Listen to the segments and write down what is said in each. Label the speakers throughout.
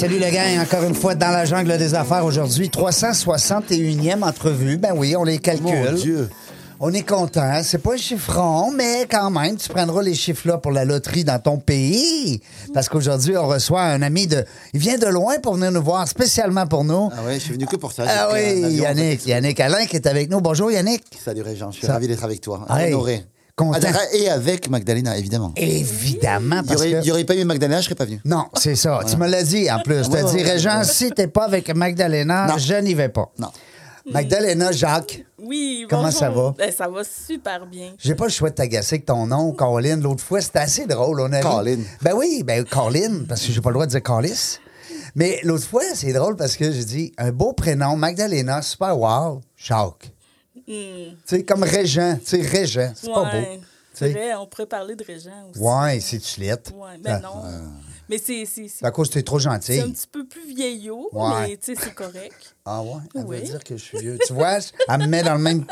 Speaker 1: Salut le gang, encore une fois dans la jungle des affaires aujourd'hui. 361e entrevue. Ben oui, on les calcule.
Speaker 2: Mon Dieu.
Speaker 1: On est content. C'est pas un chiffron, mais quand même, tu prendras les chiffres-là pour la loterie dans ton pays. Parce qu'aujourd'hui, on reçoit un ami de. Il vient de loin pour venir nous voir, spécialement pour nous.
Speaker 2: Ah ouais, je suis venu que pour ça.
Speaker 1: Ah oui, Yannick. Yannick Alain qui est avec nous. Bonjour Yannick.
Speaker 2: Salut Régent, je suis
Speaker 1: Ça-
Speaker 2: ravi d'être avec toi. Honoré. Ah, Et avec Magdalena, évidemment.
Speaker 1: Évidemment,
Speaker 2: Il n'y
Speaker 1: parce
Speaker 2: aurait,
Speaker 1: que.
Speaker 2: il y aurait pas eu Magdalena, je serais pas venu.
Speaker 1: Non, c'est ça. Tu me l'as dit en plus. Tu as dit, Régent, si t'es pas avec Magdalena,
Speaker 2: Non.
Speaker 1: je n'y vais pas.
Speaker 2: Non.
Speaker 1: Magdalena Jacques.
Speaker 3: Oui,
Speaker 1: Comment
Speaker 3: bonjour.
Speaker 1: ça va?
Speaker 3: Ben, ça va super bien.
Speaker 1: J'ai pas le choix de t'agacer avec ton nom, Colin. L'autre fois, c'était assez drôle. On a.
Speaker 2: Colin.
Speaker 1: Ben oui, ben Colin, parce que j'ai pas le droit de dire Collis. Mais l'autre fois, c'est drôle parce que j'ai dit un beau prénom, Magdalena, super wow, Jacques. Tu sais, comme Régent. Tu sais, Régent. C'est pas beau.
Speaker 3: C'est vrai, on pourrait parler de Régent aussi.
Speaker 1: Ouais, c'est chulette.
Speaker 3: Ouais, ben non. Mais c'est c'est- c'est-
Speaker 1: C'est à cause que t'es trop
Speaker 3: c'est un
Speaker 1: gentil.
Speaker 3: petit peu plus vieillot,
Speaker 1: Ouais.
Speaker 3: mais tu sais, c'est correct.
Speaker 1: Ah ouais? Elle
Speaker 3: Oui.
Speaker 1: veut dire que je suis vieux. Tu vois, elle me met dans le même.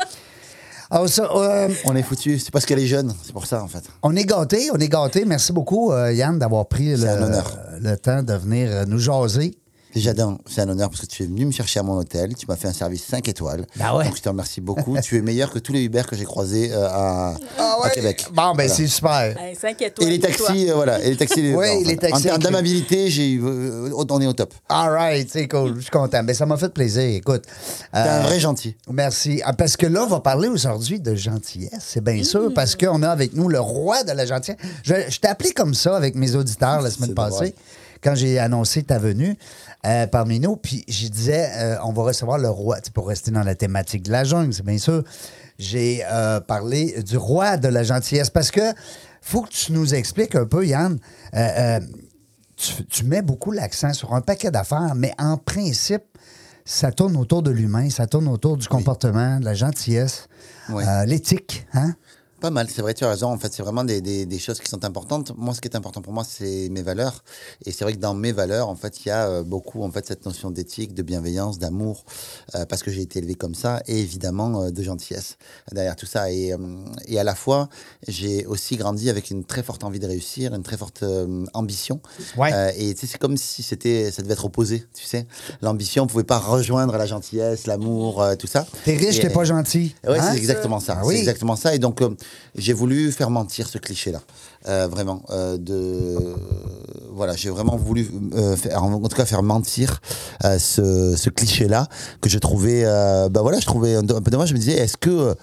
Speaker 1: Ah, ça, euh,
Speaker 2: On est foutu. C'est parce qu'elle est jeune. C'est pour ça, en fait.
Speaker 1: On est gâtés, on est gâtés. Merci beaucoup, euh, Yann, d'avoir pris le, le temps de venir euh, nous jaser.
Speaker 2: Déjà, c'est un honneur parce que tu es venu me chercher à mon hôtel. Tu m'as fait un service 5 étoiles.
Speaker 1: Bah ouais.
Speaker 2: Donc, je te remercie beaucoup. tu es meilleur que tous les Uber que j'ai croisés euh, à, à Québec.
Speaker 1: Bon, ben
Speaker 2: Voilà.
Speaker 1: c'est super.
Speaker 3: Hey, 5 étoiles.
Speaker 2: Et les taxis, euh, voilà. Et les taxis,
Speaker 1: Oui,
Speaker 2: en
Speaker 1: les
Speaker 2: fait.
Speaker 1: taxis
Speaker 2: En termes d'amabilité, j'ai, euh, on est au top.
Speaker 1: All right, c'est cool. Je suis content. Ben, ça m'a fait plaisir. Écoute.
Speaker 2: T'es un
Speaker 1: euh,
Speaker 2: vrai gentil.
Speaker 1: Merci. Ah, parce que là, on va parler aujourd'hui de gentillesse, c'est bien sûr, parce qu'on a avec nous le roi de la gentillesse. Je, je t'ai appelé comme ça avec mes auditeurs la semaine passée,
Speaker 2: drôle.
Speaker 1: Quand j'ai annoncé ta venue euh, parmi nous. Puis je disais, euh, on va recevoir le roi, pour rester dans la thématique de la jungle, c'est bien sûr. J'ai euh, parlé du roi de la gentillesse parce que faut que tu nous expliques un peu, Yann. tu, tu mets beaucoup l'accent sur un paquet d'affaires, mais en principe, ça tourne autour de l'humain, ça tourne autour du comportement, de la gentillesse,
Speaker 2: Oui.
Speaker 1: l'éthique. Hein?
Speaker 2: Pas mal, c'est vrai, tu as raison. En fait, c'est vraiment des, des, des choses qui sont importantes. Moi, ce qui est important pour moi, c'est mes valeurs. Et c'est vrai que dans mes valeurs, en fait, il y a euh, beaucoup, en fait, cette notion d'éthique, de bienveillance, d'amour, euh, parce que j'ai été élevé comme ça, et évidemment euh, de gentillesse derrière tout ça. Et, euh, et à la fois, j'ai aussi grandi avec une très forte envie de réussir, une très forte ambition.
Speaker 1: Ouais.
Speaker 2: Et tu sais, c'est comme si c'était, ça devait être opposé, tu sais. L'ambition pouvait pas rejoindre la gentillesse, l'amour, tout ça.
Speaker 1: T'es riche, t'es pas gentil. Hein?
Speaker 2: c'est exactement ça.
Speaker 1: Ah oui.
Speaker 2: C'est exactement ça. Et donc, j'ai voulu faire mentir ce cliché-là. Euh, vraiment. euh, de, voilà, j'ai vraiment voulu, euh, faire, en tout cas, faire mentir ce, ce cliché-là que je trouvais, bah voilà, je trouvais un, peu dommage. Je me disais, est-ce que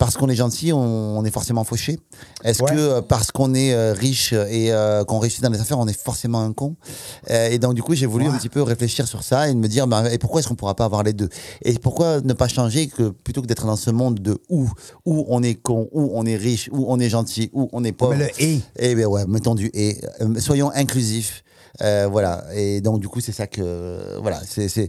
Speaker 2: parce qu'on est gentil, on, on est forcément fauché Est-ce
Speaker 1: Ouais.
Speaker 2: que euh, parce qu'on est euh, riche et euh, qu'on réussit dans les affaires, on est forcément un con? Et donc, du coup, j'ai voulu un petit peu réfléchir sur ça et me dire, bah, et pourquoi est-ce qu'on pourra pas avoir les deux? Et pourquoi ne pas changer que plutôt que d'être dans ce monde de où, où on est con, où on est riche, où on est gentil, où on est pauvre.
Speaker 1: Mais le et.
Speaker 2: Eh bien ouais, mettons du et. Soyons inclusifs. Euh, voilà. Et donc, du coup, c'est ça que. Voilà. C'est.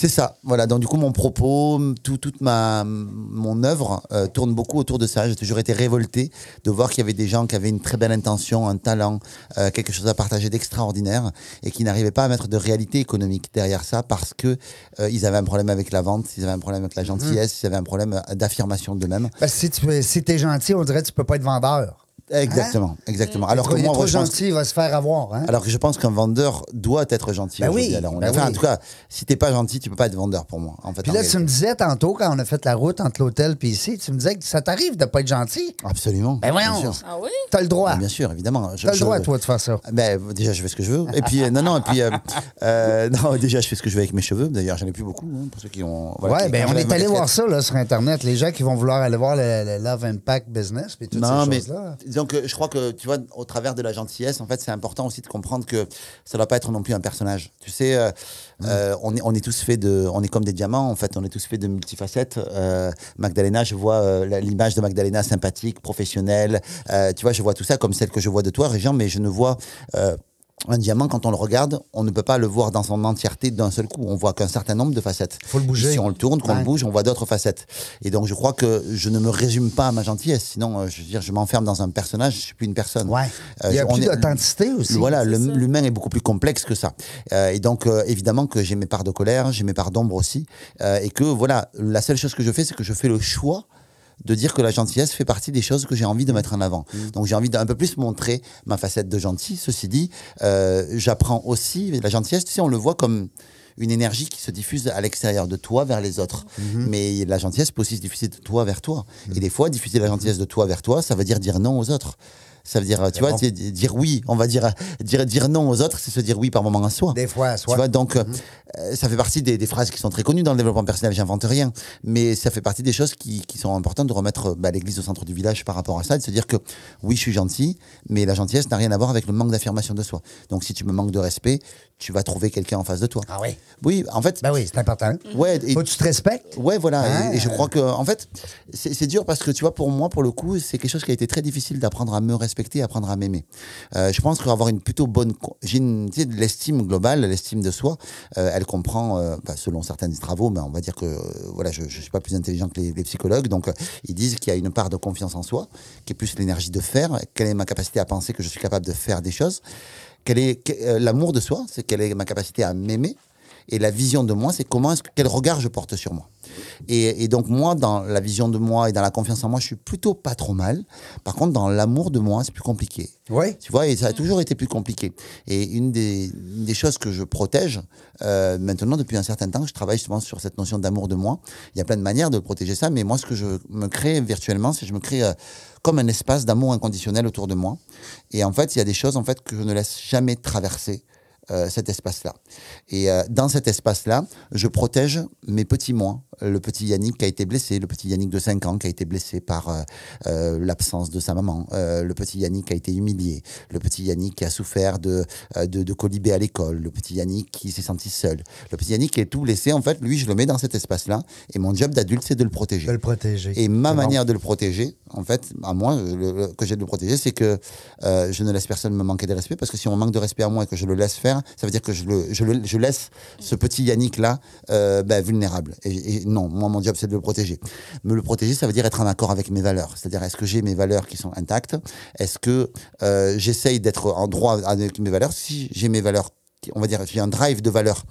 Speaker 2: C'est ça, voilà. Donc du coup, mon propos, tout, toute ma mon œuvre euh, tourne beaucoup autour de ça. J'ai toujours été révolté de voir qu'il y avait des gens qui avaient une très belle intention, un talent, euh, quelque chose à partager d'extraordinaire et qui n'arrivaient pas à mettre de réalité économique derrière ça parce que euh, ils avaient un problème avec la vente, ils avaient un problème avec la gentillesse, ils avaient un problème euh, d'affirmation d'eux-mêmes.
Speaker 1: Que si tu si t'es gentil, on dirait que tu peux pas être vendeur.
Speaker 2: Exactement, exactement. Alors que moi,
Speaker 1: trop
Speaker 2: je pense
Speaker 1: gentil, il va se faire avoir. Hein?
Speaker 2: Alors que je pense qu'un vendeur doit être gentil.
Speaker 1: Ben oui.
Speaker 2: Alors, on-
Speaker 1: ben
Speaker 2: enfin,
Speaker 1: oui.
Speaker 2: en tout cas, si t'es pas gentil, tu peux pas être vendeur pour moi. En fait,
Speaker 1: Puis là, tu me disais tantôt, quand on a fait la route entre l'hôtel et ici, tu me disais que ça t'arrive de pas être gentil.
Speaker 2: Absolument.
Speaker 1: Ben voyons.
Speaker 3: Ah oui?
Speaker 1: T'as le droit.
Speaker 2: Bien sûr, évidemment. Je-
Speaker 1: T'as le
Speaker 2: je-
Speaker 1: droit, toi, de faire ça.
Speaker 2: Ben, déjà, je fais ce que je veux. Et puis, euh, non, non, et puis, euh, euh, non, déjà, je fais ce que je veux avec mes cheveux. D'ailleurs, j'en ai plus beaucoup, hein, pour ceux qui ont. voilà,
Speaker 1: ouais,
Speaker 2: qui-
Speaker 1: ben on est allé voir ça là, sur Internet. Les gens qui vont vouloir aller voir le, Love Impact Business puis toutes
Speaker 2: Non,
Speaker 1: ces
Speaker 2: mais
Speaker 1: choses-là.
Speaker 2: Donc, euh, je crois que, tu vois, au travers de la gentillesse, en fait, c'est important aussi de comprendre que ça ne doit pas être non plus un personnage. Tu sais, euh, euh, on, est, on est tous faits de. On est comme des diamants, en fait, on est tous faits de multifacettes. Euh, Magdalena, je vois l'image de Magdalena sympathique, professionnelle. Tu vois, je vois tout ça comme celle que je vois de toi, Régent, mais je ne vois. Un diamant, quand on le regarde, on ne peut pas le voir dans son entièreté d'un seul coup. On voit qu'un certain nombre de facettes.
Speaker 1: Faut le bouger.
Speaker 2: Si on le tourne, qu'on
Speaker 1: Ouais.
Speaker 2: le bouge, on voit d'autres facettes. Et donc, je crois que je ne me résume pas à ma gentillesse. Sinon, euh, je veux dire, je m'enferme dans un personnage, je suis plus une personne.
Speaker 1: Ouais.
Speaker 2: Euh,
Speaker 1: Il y a plus d'authenticité aussi.
Speaker 2: Voilà, l'humain est beaucoup plus complexe que ça. Euh, et donc, euh, évidemment que j'ai mes parts de colère, j'ai mes parts d'ombre aussi. Euh, et que, voilà, la seule chose que je fais, c'est que je fais le choix de dire que la gentillesse fait partie des choses que j'ai envie de mettre en avant. Donc j'ai envie d'un peu plus montrer ma facette de gentil. Ceci dit, euh, j'apprends aussi la gentillesse, tu sais, on le voit comme une énergie qui se diffuse à l'extérieur de toi vers les autres. Mais la gentillesse peut aussi se diffuser de toi vers toi. Et des fois, diffuser la gentillesse de toi vers toi, ça veut dire dire non aux autres. Ça veut dire, tu vois,
Speaker 1: bon.
Speaker 2: dire oui, on va dire, dire, dire non aux autres, c'est se dire oui par moment à soi.
Speaker 1: Des fois, à soi.
Speaker 2: Tu vois, donc, euh, ça fait partie des, des phrases qui sont très connues dans le développement personnel, j'invente rien. Mais ça fait partie des choses qui, qui sont importantes de remettre bah, l'église au centre du village par rapport à ça, de se dire que oui, je suis gentil, mais la gentillesse n'a rien à voir avec le manque d'affirmation de soi. Donc, si tu me manques de respect, tu vas trouver quelqu'un en face de toi.
Speaker 1: Ah oui.
Speaker 2: Oui, en fait,
Speaker 1: Ben oui, c'est important.
Speaker 2: ouais, et-
Speaker 1: Faut que tu te respectes.
Speaker 2: Ouais, voilà.
Speaker 1: Ah.
Speaker 2: Et, et je crois que, en fait, c'est dur parce que, tu vois, pour moi, pour le coup, c'est quelque chose qui a été très difficile d'apprendre à me respecter, apprendre à m'aimer. Euh, je pense qu'avoir une plutôt bonne. J'ai une. L'estime globale, l'estime de soi, euh, elle comprend, euh, bah, selon certains travaux, mais on va dire que, voilà, je ne suis pas plus intelligent que les, psychologues. Donc, ils disent qu'il y a une part de confiance en soi, qui est plus l'énergie de faire. Quelle est ma capacité à penser que je suis capable de faire des choses Quel est l'amour de soi C'est quelle est ma capacité à m'aimer et la vision de moi, c'est comment est-ce que, quel regard je porte sur moi. Et, et donc moi, dans la vision de moi et dans la confiance en moi, je suis plutôt pas trop mal. Par contre, dans l'amour de moi, c'est plus compliqué.
Speaker 1: Oui.
Speaker 2: Tu vois, et ça a toujours été plus compliqué. Et une des, une des choses que je protège, euh, maintenant, depuis un certain temps, je travaille justement sur cette notion d'amour de moi. Il y a plein de manières de protéger ça, mais moi, ce que je me crée virtuellement, c'est que je me crée euh, comme un espace d'amour inconditionnel autour de moi. Et en fait, il y a des choses en fait que je ne laisse jamais traverser cet espace-là. Et euh, dans cet espace-là, je protège mes petits moi. Le petit Yannick qui a été blessé, le petit Yannick de 5 ans qui a été blessé par euh, euh, l'absence de sa maman, euh, le petit Yannick qui a été humilié, le petit Yannick qui a souffert de, euh, de, de colibé à l'école, le petit Yannick qui s'est senti seul, le petit Yannick qui est tout blessé. En fait, lui, je le mets dans cet espace-là. Et mon job d'adulte, c'est de le protéger.
Speaker 1: De le protéger.
Speaker 2: Et ma manière de le protéger, en fait, à moi, euh, le- le- que j'ai de le protéger, c'est que euh, je ne laisse personne me manquer de respect, parce que si on manque de respect à moi et que je le laisse faire, ça veut dire que je, laisse ce petit Yannick-là euh, ben, vulnérable. Et, non, moi, mon job, c'est de le protéger. Me le protéger, ça veut dire être en accord avec mes valeurs. C'est-à-dire, est-ce que j'ai mes valeurs qui sont intactes? Est-ce que euh, j'essaye d'être en droit avec mes valeurs? Si j'ai mes valeurs on va dire, j'ai un drive de valeur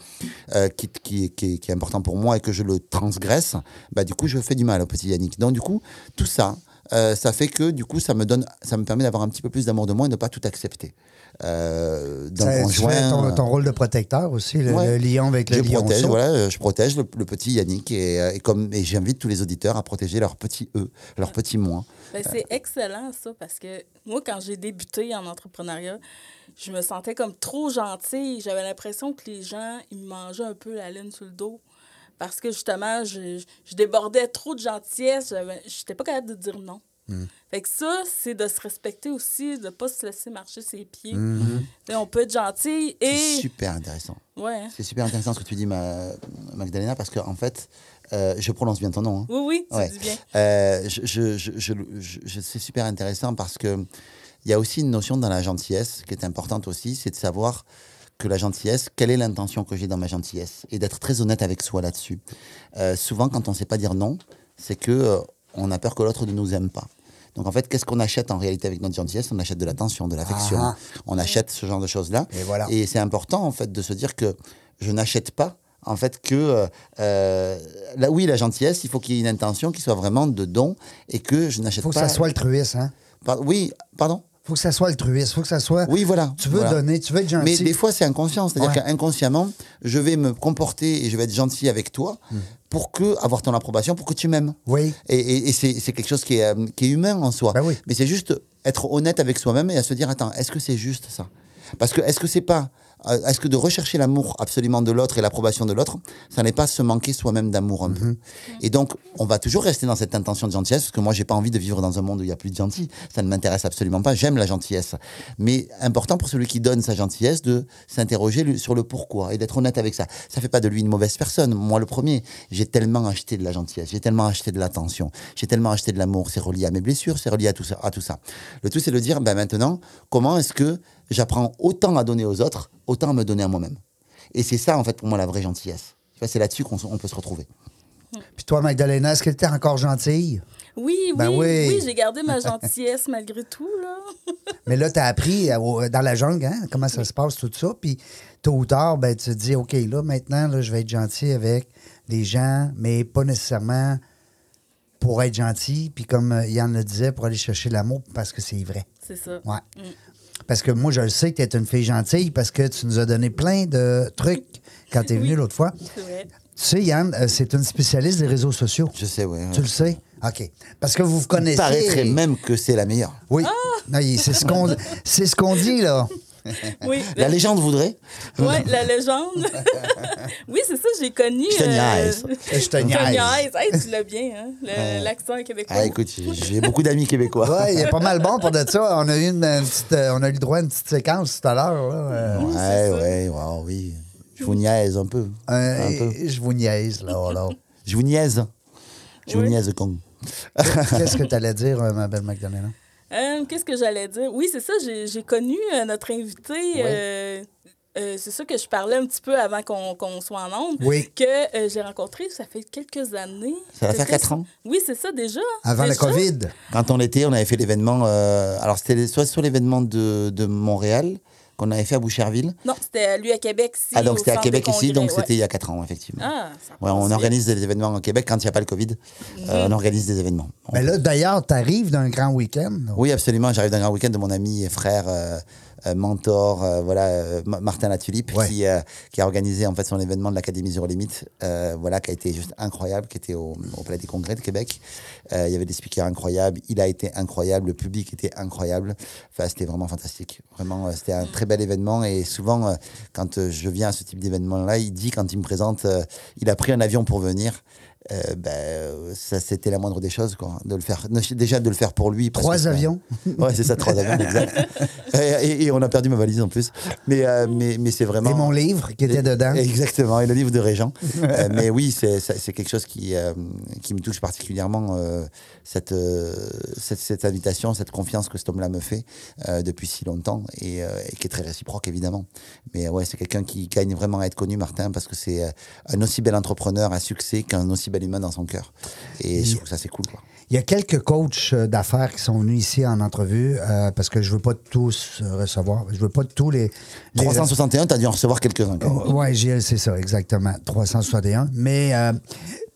Speaker 2: euh, qui, est- important pour moi et que je le transgresse, bah, du coup, je fais du mal au petit Yannick. Donc, du coup, tout ça, ça fait que, du coup, ça me donne, ça me permet d'avoir un petit peu plus d'amour de moi et de ne pas tout accepter. Euh, d'un conjoint.
Speaker 1: ton,
Speaker 2: euh,
Speaker 1: ton rôle de protecteur aussi, le,
Speaker 2: Ouais.
Speaker 1: le lion avec le
Speaker 2: je
Speaker 1: lion.
Speaker 2: protège, voilà, euh, je protège le, le petit Yannick et, euh, et comme et j'invite tous les auditeurs à protéger leur petit eux, leur petit moi.
Speaker 3: Ben, c'est excellent, ça, parce que moi, quand j'ai débuté en entrepreneuriat, je me sentais comme trop gentille. J'avais l'impression que les gens, ils me mangeaient un peu la laine sur le dos. Parce que justement, je, je débordais trop de gentillesse. j'avais- J'étais pas capable de dire non. Fait que ça, c'est de se respecter aussi, de pas se laisser marcher ses pieds. Tu sais, On peut être gentil
Speaker 2: C'est
Speaker 3: et.
Speaker 2: super intéressant.
Speaker 3: Ouais.
Speaker 2: C'est super intéressant ce que tu dis, ma, Magdalena, parce qu'en en fait, euh, je prononce bien ton nom. hein.
Speaker 3: Oui, oui, tu
Speaker 2: Ouais.
Speaker 3: dis bien.
Speaker 2: Euh, je, je, je, je- je- je- c'est super intéressant parce que il y a aussi une notion dans la gentillesse qui est importante aussi, c'est de savoir que la gentillesse, quelle est l'intention que j'ai dans ma gentillesse et d'être très honnête avec soi là-dessus. Euh, souvent, quand on ne sait pas dire non, c'est que euh, on a peur que l'autre ne nous aime pas. Donc en fait, qu'est-ce qu'on achète en réalité avec notre gentillesse? On achète de l'attention, de l'affection.
Speaker 1: Ah.
Speaker 2: On achète ce genre de choses-là.
Speaker 1: Et voilà.
Speaker 2: Et c'est important en fait de se dire que je n'achète pas en fait que euh, euh, là oui la gentillesse il faut qu'il y ait une intention qui soit vraiment de don et que je n'achète
Speaker 1: faut que
Speaker 2: pas
Speaker 1: ça soit altruiste, hein?
Speaker 2: Par- oui pardon?
Speaker 1: Faut que ça soit altruiste. faut que ça soit.
Speaker 2: oui voilà
Speaker 1: Tu veux
Speaker 2: voilà.
Speaker 1: donner, tu veux être gentil.
Speaker 2: mais des fois c'est inconscient c'est-à-dire
Speaker 1: Ouais.
Speaker 2: qu'inconsciemment je vais me comporter et je vais être gentil avec toi
Speaker 1: Hmm.
Speaker 2: pour que avoir ton approbation pour que tu m'aimes
Speaker 1: Oui.
Speaker 2: et, et- et c'est quelque chose qui est, euh, qui est humain en soi.
Speaker 1: Ben oui.
Speaker 2: Mais c'est juste être honnête avec soi-même et à se dire attends, est-ce que c'est juste ça? Parce que est-ce que c'est pas est-ce que de rechercher l'amour absolument de l'autre et l'approbation de l'autre, ça n'est pas se manquer soi-même d'amour un peu Et donc, on va toujours rester dans cette intention de gentillesse, parce que moi, j'ai pas envie de vivre dans un monde où il y a plus de gentil. Ça ne m'intéresse absolument pas. J'aime la gentillesse. Mais important pour celui qui donne sa gentillesse de s'interroger sur le pourquoi et d'être honnête avec ça. Ça fait pas de lui une mauvaise personne. Moi, le premier, j'ai tellement acheté de la gentillesse, j'ai tellement acheté de l'attention, j'ai tellement acheté de l'amour. C'est relié à mes blessures, c'est relié à tout ça. À tout ça. Le tout, c'est de dire, ben maintenant, comment est-ce que j'apprends autant à donner aux autres, autant à me donner à moi-même. Et c'est ça, en fait, pour moi, la vraie gentillesse. Tu vois, C'est là-dessus qu'on peut se retrouver.
Speaker 1: Puis toi, Magdalena, est-ce que tu encore gentille?
Speaker 3: Oui, oui,
Speaker 1: Ben oui.
Speaker 3: oui, j'ai gardé ma gentillesse malgré tout, là.
Speaker 1: Mais là, tu as appris euh, au- dans la jungle hein, comment ça se passe, tout ça. Puis tôt ou tard, ben, tu te dis, OK, là, maintenant, là, je vais être gentil avec les gens, mais pas nécessairement pour être gentil. Puis comme euh, Yann le disait, pour aller chercher l'amour parce que c'est vrai.
Speaker 3: C'est ça.
Speaker 1: Ouais. Parce que moi, je le sais que tu es une fille gentille parce que tu nous as donné plein de trucs quand tu es venu
Speaker 3: Oui.
Speaker 1: l'autre fois.
Speaker 3: Vrai.
Speaker 1: Tu sais, Yann, euh, c'est une spécialiste des réseaux sociaux.
Speaker 2: Je sais, ouais.
Speaker 1: Tu le sais? OK. Parce que vous vous connaissez.
Speaker 2: Il paraîtrait même que c'est la meilleure.
Speaker 1: Oui. Il- c'est ce qu'on c'est ce qu'on dit, là.
Speaker 3: Oui,
Speaker 2: La légende voudrait.
Speaker 3: Ouais, la légende. oui, c'est ça, j'ai connu.
Speaker 2: Je te niaise.
Speaker 1: Je te niaise.
Speaker 3: Hey, tu l'as bien, hein? le- L'accent québécois.
Speaker 2: Ah, écoute, j'ai- beaucoup d'amis québécois.
Speaker 1: Ouais, il est pas mal bon pour de ça. On a eu une, une petite, euh, on a eu le droit à une petite séquence tout à l'heure. Euh,
Speaker 2: Ouais, ouais, wow, oui. Je vous niaise un peu.
Speaker 1: euh,
Speaker 2: un peu.
Speaker 1: je vous niaise, là. là.
Speaker 2: Je vous niaise. Je vous
Speaker 3: Oui.
Speaker 2: niaise, con.
Speaker 1: Qu'est-ce que tu allais dire, euh, ma belle Magdalena?
Speaker 3: Euh, Qu'est-ce que j'allais dire? Oui, c'est ça, j'ai connu euh, notre invité. euh, euh, c'est ça que je parlais un petit peu avant qu'on soit en onde.
Speaker 1: Oui.
Speaker 3: Que j'ai rencontré, ça fait quelques années.
Speaker 2: Ça va faire quatre ans.
Speaker 3: Oui, c'est ça, déjà.
Speaker 1: Avant la? COVID.
Speaker 2: Quand on était, on avait fait l'événement. alors, c'était soit sur l'événement de, de Montréal, qu'on avait fait à Boucherville.
Speaker 3: Non, c'était lui à Québec. ici,
Speaker 2: ah, donc c'était à Québec ici,
Speaker 3: congrès,
Speaker 2: donc
Speaker 3: ouais.
Speaker 2: c'était il y a 4 ans, effectivement.
Speaker 3: Ah,
Speaker 2: Ouais, on organise des événements en Québec quand il n'y a pas le Covid. euh, on organise des événements.
Speaker 1: Mais là, d'ailleurs, tu arrives d'un grand week-end.
Speaker 2: Oui, absolument. J'arrive d'un grand week-end de mon ami et frère, euh, mentor, euh, voilà, euh, Ma- Martin Latulipe,
Speaker 1: Ouais.
Speaker 2: qui, euh, qui a organisé en fait son événement de l'Académie Zéro Limite, euh, voilà, qui a été juste incroyable, qui était au, au Palais des Congrès de Québec. Euh, il y avait des speakers incroyables, il a été incroyable, le public était incroyable. Enfin, c'était vraiment fantastique. Vraiment, euh, c'était un très bel événement. Et souvent, euh, quand euh, je viens à ce type d'événement-là, il dit quand il me présente, euh, il a pris un avion pour venir. Euh, ben, euh, ça c'était la moindre des choses quoi de le faire déjà de le faire pour lui
Speaker 1: Trois avions.
Speaker 2: Ouais, c'est ça, trois avions, exact. Et, et- et on a perdu ma valise en plus. Mais, euh, mais, mais c'est vraiment.
Speaker 1: Et mon livre qui était dedans.
Speaker 2: Exactement, et le livre de Régent. Euh, mais oui, c'est quelque chose qui, euh, qui me touche particulièrement, cette, cette, cette invitation, cette confiance que cet homme-là me fait depuis si longtemps et, et qui est très réciproque, évidemment. Mais ouais, c'est quelqu'un qui gagne vraiment à être connu, Martin, parce que c'est un aussi bel entrepreneur à succès qu'un aussi bel humain dans son cœur. Et je trouve ça, c'est cool. Quoi.
Speaker 1: Il y a quelques coachs euh, d'affaires qui sont venus ici en entrevue euh, parce que je veux pas tous euh, recevoir. Je veux pas tous les. les
Speaker 2: 361, tu as dû en recevoir quelques-uns. même.
Speaker 1: Oui, c'est ça, exactement. 361. Mais, euh,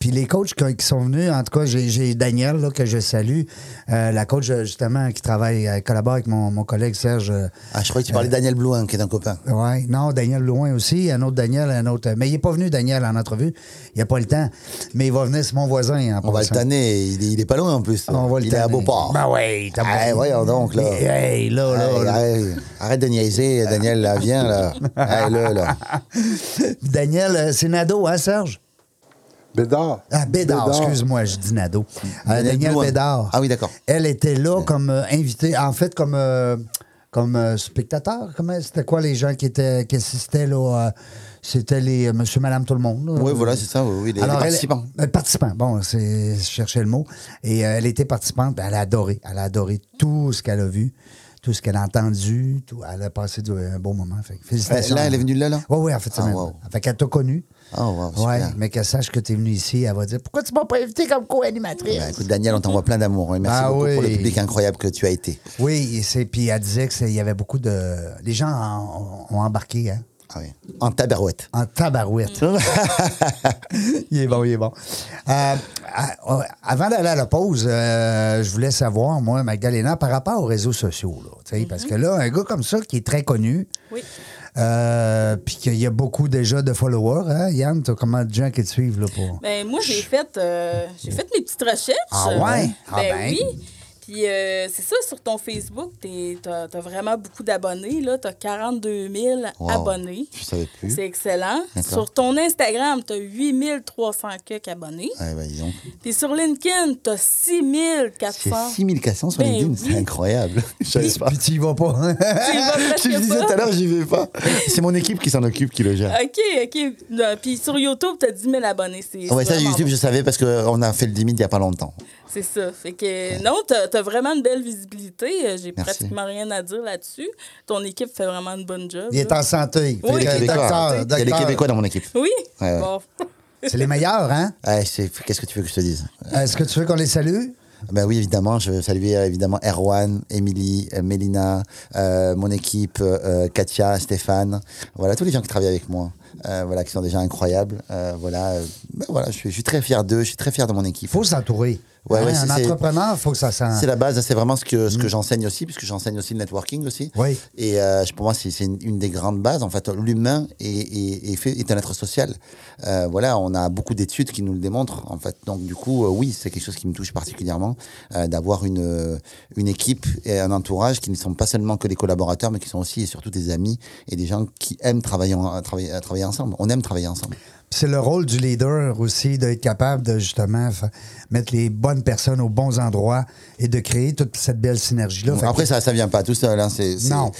Speaker 1: puis les coachs qui, sont venus, en tout cas, j'ai- Daniel, là, que je salue, euh, la coach, euh, justement, qui travaille, elle collabore avec mon, mon collègue Serge. euh,
Speaker 2: Ah, je croyais que tu parlais de Daniel Blouin, qui est un copain.
Speaker 1: Ouais, non, Daniel Loin aussi, un autre Daniel, un autre. Mais il n'est pas venu, Daniel, en entrevue. Il n'a pas le temps. Mais il va venir, c'est mon voisin. En
Speaker 2: On va le tanner, il est, il est pas loin en plus.
Speaker 1: On va le
Speaker 2: il est à. Beauport.
Speaker 1: Ben ouais, t'as pas-
Speaker 2: voyons donc, là.
Speaker 1: Hey, là, là,
Speaker 2: Hey,
Speaker 1: là.
Speaker 2: arrête, arrête de niaiser, Daniel, là, viens, là. Hey, là, là.
Speaker 1: Daniel, euh, c'est Nado, hein, Serge?
Speaker 4: Bédard.
Speaker 1: Ah, Bédard, excuse-moi, je dis Nado. Euh,
Speaker 2: Daniel.
Speaker 1: Bédard.
Speaker 2: Ah oui, d'accord.
Speaker 1: Elle était là comme euh, invitée, en fait, comme, euh, comme euh, spectateur. Comment, c'était quoi les gens qui, étaient, qui assistaient, là? c'était les monsieur, madame, tout le monde. là.
Speaker 2: Oui, voilà, c'est ça, oui, oui, les,
Speaker 1: Alors,
Speaker 2: participants.
Speaker 1: participants, bon, c'est, je cherchais le mot. Et elle était participante, ben, elle a adoré. Elle a adoré tout ce qu'elle a vu, tout ce qu'elle a entendu. Tout, elle a passé du- un bon moment. Fait, que félicitations.
Speaker 2: Euh, là, elle est venue là, là?
Speaker 1: Oui, oui, en fait, c'est
Speaker 2: Ah,
Speaker 1: même.
Speaker 2: wow.
Speaker 1: Fait qu'elle t'a connu.
Speaker 2: Oh, wow,
Speaker 1: ouais, mais qu'elle sache que tu es venue ici, elle va dire Pourquoi tu m'as pas invité comme co-animatrice?
Speaker 2: Ben, écoute, Daniel, on t'envoie plein d'amour. hein. Merci
Speaker 1: Ah
Speaker 2: beaucoup pour le public incroyable que tu as été.
Speaker 1: Oui, et c'est, puis elle disait qu'il y avait beaucoup de. Les gens en- ont embarqué, hein,
Speaker 2: Ah oui. En tabarouette.
Speaker 1: en tabarouette. il est bon, il est bon. Euh, avant d'aller à la pause, euh, je voulais savoir, moi, Magdalena, par rapport aux réseaux sociaux. Là, tu sais, Parce que là, un gars comme ça qui est très connu,
Speaker 3: Oui.
Speaker 1: Euh, puis qu'il y a beaucoup déjà de followers, hein? Yann, t'as comment de gens qui te suivent là, pour.
Speaker 3: Ben, moi, j'ai fait, euh, j'ai fait mes petites recherches.
Speaker 1: Ah ouais? Ah
Speaker 3: ben,
Speaker 1: ben.
Speaker 3: oui. Puis euh, c'est ça, sur ton Facebook, tu as, vraiment beaucoup d'abonnés. Tu as 42 000
Speaker 2: Wow.
Speaker 3: abonnés.
Speaker 2: Je savais plus.
Speaker 3: C'est excellent. Sur ton Instagram, tu as 8300 quelques abonnés.
Speaker 2: Ouais, disons.
Speaker 3: Puis sur LinkedIn, tu as
Speaker 2: J'ai
Speaker 3: 6400.
Speaker 2: 6400 sur
Speaker 3: Ben
Speaker 2: LinkedIn,
Speaker 3: oui.
Speaker 2: c'est incroyable. Je savais pas.
Speaker 1: Puis tu y vas pas.
Speaker 3: Tu y vas
Speaker 2: Je disais tout à l'heure, j'y vais pas. C'est mon équipe qui s'en occupe, qui le gère.
Speaker 3: OK, OK. Puis sur YouTube, tu as 10 000 abonnés. C'est
Speaker 2: Ouais, ça, YouTube,
Speaker 3: bon.
Speaker 2: je savais parce qu'on a fait le 10 000 il y a pas longtemps.
Speaker 3: C'est ça. Fait que non, t'as as vraiment une belle visibilité. Euh, J'ai pratiquement rien à dire là-dessus. Ton équipe fait vraiment une bonne job.
Speaker 1: Il est
Speaker 3: là.
Speaker 1: en santé.
Speaker 3: Oui.
Speaker 2: Les
Speaker 1: que
Speaker 2: Québécois.
Speaker 1: docteur,
Speaker 2: Il y a les
Speaker 1: docteur.
Speaker 2: Québécois dans mon équipe.
Speaker 3: Oui?
Speaker 2: Ouais, ouais.
Speaker 3: Bon.
Speaker 1: C'est les meilleurs, hein?
Speaker 2: Ouais, c'est- Qu'est-ce que tu veux que je te dise?
Speaker 1: Est-ce que tu veux qu'on les salue?
Speaker 2: Ben oui, évidemment. Je veux saluer euh, évidemment Erwan, Émilie, euh, Mélina, euh, mon équipe, euh, Katia, Stéphane. Voilà, tous les gens qui travaillent avec moi. euh, voilà, qui sont déjà incroyables. Euh, voilà, ben voilà je, suis, je suis très fier d'eux, je suis très fier de mon équipe.
Speaker 1: Il faut s'entourer.
Speaker 2: Ouais,
Speaker 1: Hein,
Speaker 2: ouais,
Speaker 1: un entrepreneur, il faut que ça sent.
Speaker 2: C'est la base, c'est vraiment ce que, ce que j'enseigne aussi, puisque j'enseigne aussi le networking aussi.
Speaker 1: Oui.
Speaker 2: Et euh, pour moi, c'est une, une des grandes bases. En fait, l'humain est, est, est, fait, est un être social. Euh, voilà, on a beaucoup d'études qui nous le démontrent. En fait, donc du coup, euh, oui, c'est quelque chose qui me touche particulièrement euh, d'avoir une euh, une équipe et un entourage qui ne sont pas seulement que des collaborateurs, mais qui sont aussi et surtout des amis et des gens qui aiment travailler, en- travailler, travailler ensemble. On aime travailler ensemble.
Speaker 1: C'est le rôle du leader aussi d'être capable de justement mettre les bonnes personnes aux bons endroits et de créer toute cette belle synergie-là.
Speaker 2: Après,
Speaker 1: que-
Speaker 2: ça, ça vient pas tout seul. Hein.
Speaker 1: Non.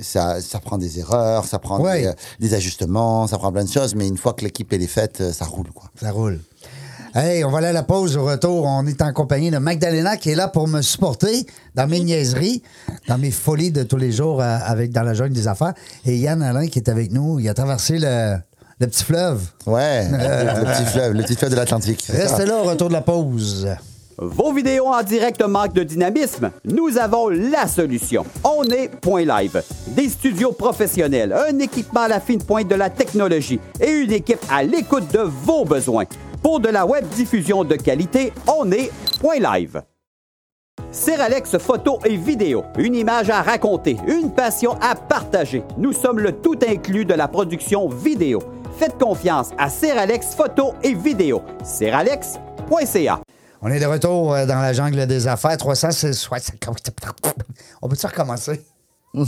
Speaker 2: ça, ça prend des erreurs, ça prend
Speaker 1: Ouais.
Speaker 2: des, euh, des ajustements, ça prend plein de choses. Mais une fois que l'équipe est faite, euh, ça roule. Quoi.
Speaker 1: Ça roule. Hey, on va aller à la pause. Au retour, on est en compagnie de Magdalena qui est là pour me supporter dans mes niaiseries, dans mes folies de tous les jours euh, avec dans la jungle des affaires. Et Yann Alain qui est avec nous. Il a traversé le, le petit fleuve.
Speaker 2: Ouais, le petit fleuve, le petit fleuve de l'Atlantique.
Speaker 1: Restez là au retour de la pause.
Speaker 5: Vos vidéos en direct manquent de dynamisme? Nous avons la solution. On est Point Live. Des studios professionnels, un équipement à la fine pointe de la technologie et une équipe à l'écoute de vos besoins. Pour de la web diffusion de qualité, on est Point Live. Seralex photo et vidéo, une image à raconter, une passion à partager. Nous sommes le tout inclus de la production vidéo. Faites confiance à Seralex photo et vidéo. Seralex.ca.
Speaker 1: On est de retour euh, dans la jungle des affaires. 360. On peut-tu recommencer?
Speaker 3: Non,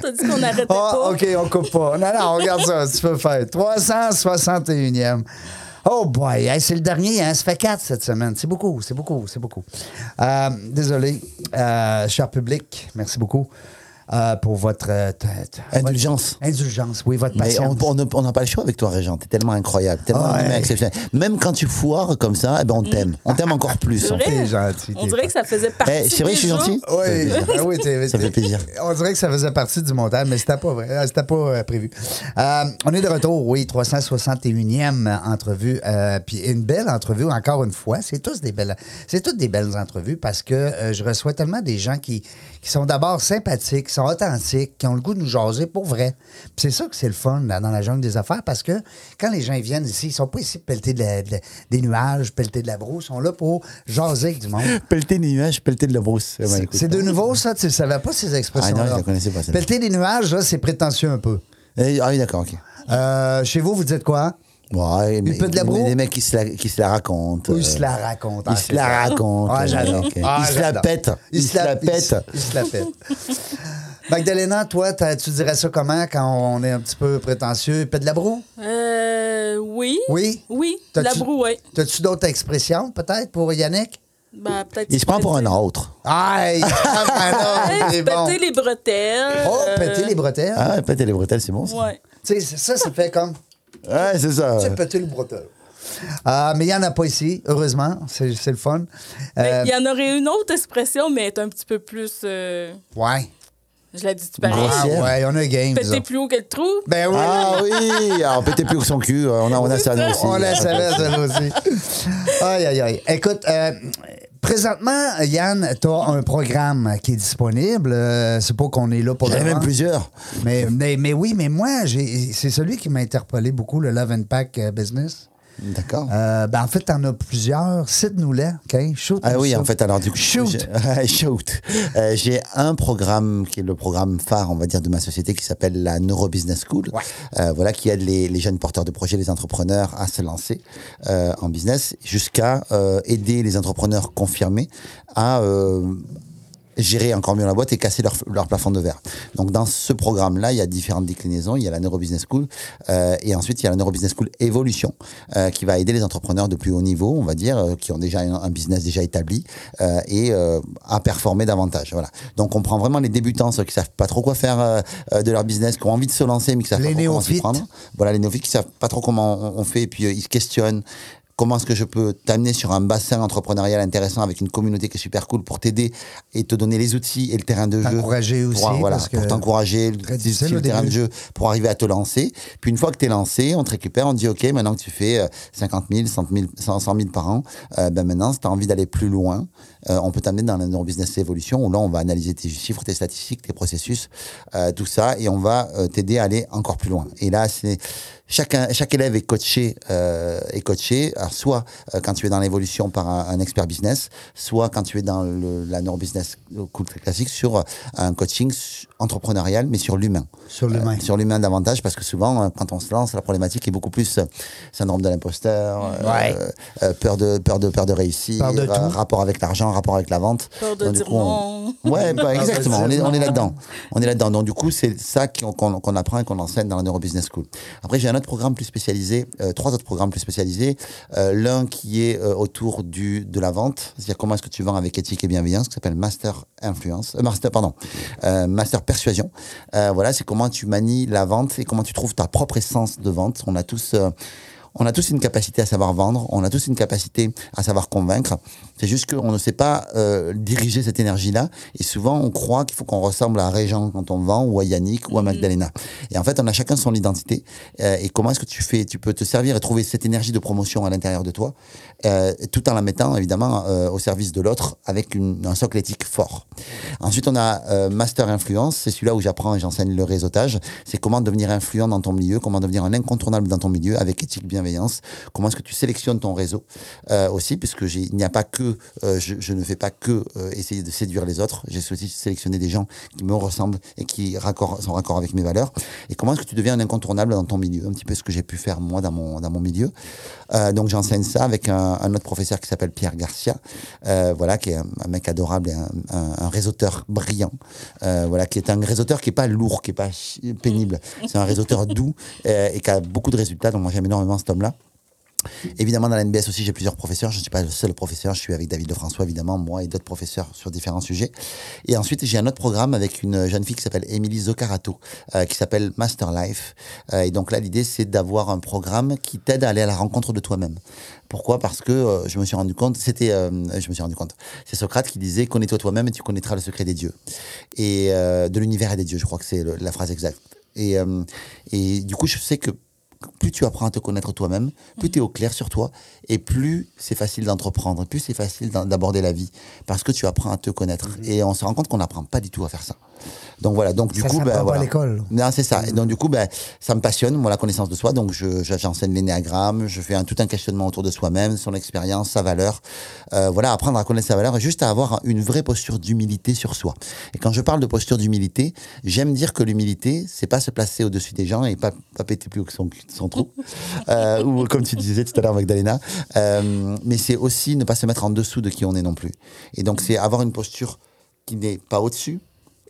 Speaker 3: t'as dit qu'on arrêtait
Speaker 1: Ah,
Speaker 3: pas.
Speaker 1: OK, on coupe pas. Non, non, regarde ça, tu peux faire. 361e. Oh boy, hey, c'est le dernier, hein? Ça fait 4 cette semaine. C'est beaucoup, c'est beaucoup, c'est beaucoup. Euh, désolé, euh, cher public, merci beaucoup euh, pour votre... euh,
Speaker 2: Indulgence.
Speaker 1: votre- Indulgence, oui, votre
Speaker 2: Mais
Speaker 1: patience.
Speaker 2: on on- on n'a pas le choix avec toi, Régent. T'es tellement incroyable, tellement
Speaker 1: Ouais.
Speaker 2: un humain exceptionnel. Même quand tu foires comme ça, eh ben on t'aime. On t'aime encore plus.
Speaker 3: Vrai?
Speaker 1: gentil,
Speaker 3: On dirait que ça faisait partie.
Speaker 2: Eh, c'est vrai je suis gentil?
Speaker 1: Oui, ah oui t'es-
Speaker 2: Ça fait plaisir.
Speaker 1: On dirait que ça faisait partie du montage, mais c'était pas vrai. euh, C'était pas euh, prévu. Euh, on est de retour, oui, 361e entrevue. euh, Puis une belle entrevue, encore une fois. C'est tous des belles. C'est toutes des belles entrevues parce que euh, je reçois tellement des gens qui, qui sont d'abord sympathiques, qui sont authentiques, qui ont le goût de nous jaser pour vrai. C'est ça que c'est le fun là, dans la jungle des affaires parce que quand les gens viennent ici, ils sont pas ici pour pelleter de la- de la- des nuages, pelleter de la brousse. Ils sont là pour jaser avec du monde.
Speaker 2: Pelleter des nuages, pelleter de la brousse.
Speaker 1: C'est- de nouveau, ça? Tu ne savais pas ces expressions-là?
Speaker 2: Ah non, je connaissais pas.
Speaker 1: Pelleter des nuages, là, c'est prétentieux un peu.
Speaker 2: Eh, Ah oui, d'accord, ok.
Speaker 1: Euh, chez vous, vous dites quoi?
Speaker 2: Ouais, mais-
Speaker 1: peu de la?
Speaker 2: Des mecs qui se la, qui se la racontent.
Speaker 1: Ou ils
Speaker 2: euh,
Speaker 1: se la racontent.
Speaker 2: Ils
Speaker 1: Ah,
Speaker 2: se la racontent.
Speaker 1: Ah, j'adore.
Speaker 2: Ok.
Speaker 1: Ah,
Speaker 2: Ils se la
Speaker 1: j'adore.
Speaker 2: pètent. Ils se la
Speaker 1: ils se-
Speaker 2: pètent.
Speaker 1: Ils se la pètent. Magdalena, toi, tu dirais ça comment quand on est un petit peu prétentieux? Pète de la broue?
Speaker 3: Euh, oui.
Speaker 1: Oui?
Speaker 3: Oui,
Speaker 1: T'as-tu-
Speaker 3: la broue, oui.
Speaker 1: T'as-tu d'autres expressions, peut-être, pour Yannick?
Speaker 3: Ben, peut-être
Speaker 2: Il se prend pour un autre.
Speaker 1: Aïe! Ah, c'est bon.
Speaker 3: péter les bretelles.
Speaker 1: Oh,
Speaker 3: euh,
Speaker 1: péter les bretelles.
Speaker 2: Ah, péter les bretelles, c'est bon ça.
Speaker 3: Ouais.
Speaker 1: Tu sais, ça, ça fait comme...
Speaker 2: Ouais, c'est ça.
Speaker 1: Tu sais, péter le bretelle. Euh, mais il n'y en a pas ici, heureusement. C'est c'est le fun. Euh,
Speaker 3: Il y en aurait une autre expression, mais elle est un petit peu plus. euh,
Speaker 1: ouais.
Speaker 3: je la dis-tu pareil?
Speaker 1: Ah, ouais, on a un game.
Speaker 3: Péter
Speaker 1: ça.
Speaker 3: plus haut que le trou?
Speaker 1: Ben oui.
Speaker 2: Ah oui, alors péter plus que son cul, euh, on a, on a ça nous aussi.
Speaker 1: On la savait, celle aussi. Aïe, aïe, aïe. Écoute, euh, présentement, Yann, tu as un programme qui est disponible. Euh, c'est pas qu'on est là pour
Speaker 2: Il y en a même plusieurs.
Speaker 1: Mais, mais, mais oui, mais moi, c'est celui qui m'a interpellé beaucoup, le Love and Pack euh, Business.
Speaker 2: D'accord.
Speaker 1: Euh, ben, en fait, tu en as plusieurs. Cite-nous-les, OK? Shoot.
Speaker 2: Ah oui, en fait, alors du coup,
Speaker 1: Shoot.
Speaker 2: j'ai- shoot. Euh, j'ai un programme qui est le programme phare, on va dire, de ma société qui s'appelle la Neuro Business School.
Speaker 1: Ouais.
Speaker 2: Euh, voilà, qui aide les, les jeunes porteurs de projets, les entrepreneurs à se lancer en business jusqu'à aider les entrepreneurs confirmés à gérer encore mieux la boîte et casser leur, leur plafond de verre. Donc dans ce programme-là, il y a différentes déclinaisons. Il y a la Neuro Business School euh, et ensuite il y a la Neuro Business School Evolution euh, qui va aider les entrepreneurs de plus haut niveau, on va dire, euh, qui ont déjà un, un business déjà établi euh, et euh, à performer davantage. Voilà. Donc on prend vraiment les débutants, ceux qui savent pas trop quoi faire euh, de leur business, qui ont envie de se lancer mais qui savent
Speaker 1: Les
Speaker 2: pas trop comment s'y prendre. Voilà, les néophytes qui savent pas trop comment on, on fait et puis euh, ils se questionnent. Comment est-ce que je peux t'amener sur un bassin entrepreneurial intéressant avec une communauté qui est super cool pour t'aider et te donner les outils et le terrain de jeu
Speaker 1: T'encourager aussi,
Speaker 2: pour, voilà,
Speaker 1: parce
Speaker 2: pour t'encourager, le, terrain de jeu pour arriver à te lancer. Puis une fois que tu es lancé, on te récupère, on te dit OK, maintenant que tu fais euh, 50 000, 100 000, 100 100 000 par an, euh, ben maintenant, si tu as envie d'aller plus loin, euh, on peut t'amener dans la neurobusiness évolution où là, on va analyser tes chiffres, tes statistiques, tes processus, euh, tout ça, et on va euh, t'aider à aller encore plus loin. Et là, c'est chacun, chaque élève est coaché, euh, est coaché. Alors, soit euh, quand tu es dans l'évolution par un, expert business, soit quand tu es dans le, la neurobusiness classique sur euh, un coaching entrepreneurial, mais sur l'humain.
Speaker 1: Sur l'humain.
Speaker 2: Euh, sur l'humain davantage, parce que souvent, euh, quand on se lance, la problématique est beaucoup plus euh, syndrome de l'imposteur,
Speaker 1: Ouais.
Speaker 2: euh, peur de peur de peur de réussir,
Speaker 1: Peur de
Speaker 2: euh,
Speaker 1: tout.
Speaker 2: rapport avec l'argent, rapport avec la vente.
Speaker 3: Peur de
Speaker 2: Donc, du
Speaker 3: dire
Speaker 2: coup, on-
Speaker 3: non.
Speaker 2: Ouais, bah, exactement. On est, on est là-dedans. On est là-dedans. Donc, du coup, c'est ça qu'on qu'on- qu'on apprend et qu'on enseigne dans la Neurobusiness School. Après, j'ai un autre programme plus spécialisé, euh, trois autres programmes plus spécialisés. Euh, L'un qui est euh, autour du, de la vente, c'est-à-dire comment est-ce que tu vends avec éthique et bienveillance, qui s'appelle Master Influence, euh, Master, pardon, euh, Master Persuasion. Euh, voilà, c'est comment tu manies la vente et comment tu trouves ta propre essence de vente. On a tous. On a tous une capacité à savoir vendre, on a tous une capacité à savoir convaincre. C'est juste qu'on ne sait pas euh, diriger cette énergie-là. Et souvent, on croit qu'il faut qu'on ressemble à Régent quand on vend, ou à Yannick, ou à Magdalena. Et en fait, on a chacun son identité. Euh, et comment est-ce que tu fais Tu peux te servir et trouver cette énergie de promotion à l'intérieur de toi, euh, tout en la mettant évidemment euh, au service de l'autre avec une- un socle éthique fort. Ensuite, on a euh, Master Influence. C'est celui-là où j'apprends et j'enseigne le réseautage. C'est comment devenir influent dans ton milieu, comment devenir un incontournable dans ton milieu avec éthique, Comment est-ce que tu sélectionnes ton réseau euh, aussi, puisque il n'y a pas que, euh, je, ne fais pas que euh, essayer de séduire les autres. J'ai aussi sélectionné des gens qui me ressemblent et qui raccord, sont raccord avec mes valeurs. Et comment est-ce que tu deviens un incontournable dans ton milieu? Un petit peu ce que j'ai pu faire moi dans mon, dans mon milieu. Donc j'enseigne ça avec un, autre professeur qui s'appelle Pierre Garcia, voilà, qui est un, mec adorable et un, réseauteur brillant. Voilà, qui est un réseauteur qui est pas lourd, qui est pas pénible. C'est un réseauteur doux et qui a beaucoup de résultats. Donc moi j'aime énormément cet homme-là. Évidemment, dans la NBS aussi, j'ai plusieurs professeurs. Je ne suis pas le seul professeur. Je suis avec David Lefrançois, évidemment, moi et d'autres professeurs sur différents sujets. Et ensuite, j'ai un autre programme avec une jeune fille qui s'appelle Émilie Zoccarato, euh, qui s'appelle Master Life. Euh, et donc là, l'idée, c'est d'avoir un programme qui t'aide à aller à la rencontre de toi-même. Pourquoi? Parce que euh, je me suis rendu compte, c'était, je me suis rendu compte, c'est Socrate qui disait connais-toi toi-même et tu connaîtras le secret des dieux et de l'univers et des dieux. Je crois que c'est la phrase exacte. Et, et du coup, je sais que plus tu apprends à te connaître toi-même, plus tu es au clair sur toi, et plus c'est facile d'entreprendre, plus c'est facile d'aborder la vie, parce que tu apprends à te connaître. Et on se rend compte qu'on n'apprend pas du tout à faire ça. Donc voilà, donc du
Speaker 1: Ça
Speaker 2: coup, ben,
Speaker 1: pas
Speaker 2: voilà.
Speaker 1: l'école.
Speaker 2: Non, c'est ça. Et donc du coup, ben, ça me passionne, moi, la connaissance de soi. Donc je, je- j'enseigne l'énéagramme, je fais un, tout un questionnement autour de soi-même, son expérience, sa valeur. Euh, voilà, apprendre à connaître sa valeur et juste à avoir une vraie posture d'humilité sur soi. Et quand je parle de posture d'humilité, j'aime dire que l'humilité, c'est pas se placer au-dessus des gens et pas, pas péter plus haut que son, son trou. Euh, ou comme tu disais tout à l'heure, Magdalena. Euh, mais c'est aussi ne pas se mettre en dessous de qui on est non plus. Et donc c'est avoir une posture qui n'est pas au-dessus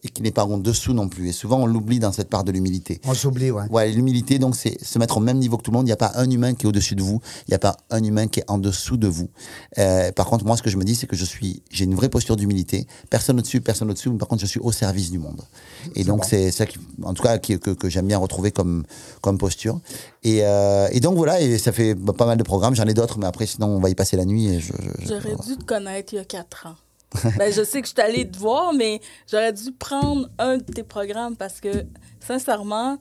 Speaker 2: et qui n'est pas en dessous non plus. Et souvent, on l'oublie dans cette part de l'humilité.
Speaker 1: On s'oublie, ouais.
Speaker 2: Ouais, l'humilité, donc, c'est se mettre au même niveau que tout le monde. Il n'y a pas un humain qui est au-dessus de vous. Il n'y a pas un humain qui est en dessous de vous. Euh, par contre, moi, ce que je me dis, c'est que je suis, j'ai une vraie posture d'humilité. Personne au-dessus, personne au-dessous. Mais par contre, je suis au service du monde. Et donc, c'est ça qui, en tout cas, qui- que, que j'aime bien retrouver comme, comme posture. Et, euh, et donc, voilà, et ça fait pas mal de programmes. J'en ai d'autres, mais après, sinon, on va y passer la nuit. Et je, je- je-
Speaker 3: J'aurais dû te connaître il y a quatre ans. ben, je sais que je suis allée te voir, mais j'aurais dû prendre un de tes programmes parce que, sincèrement,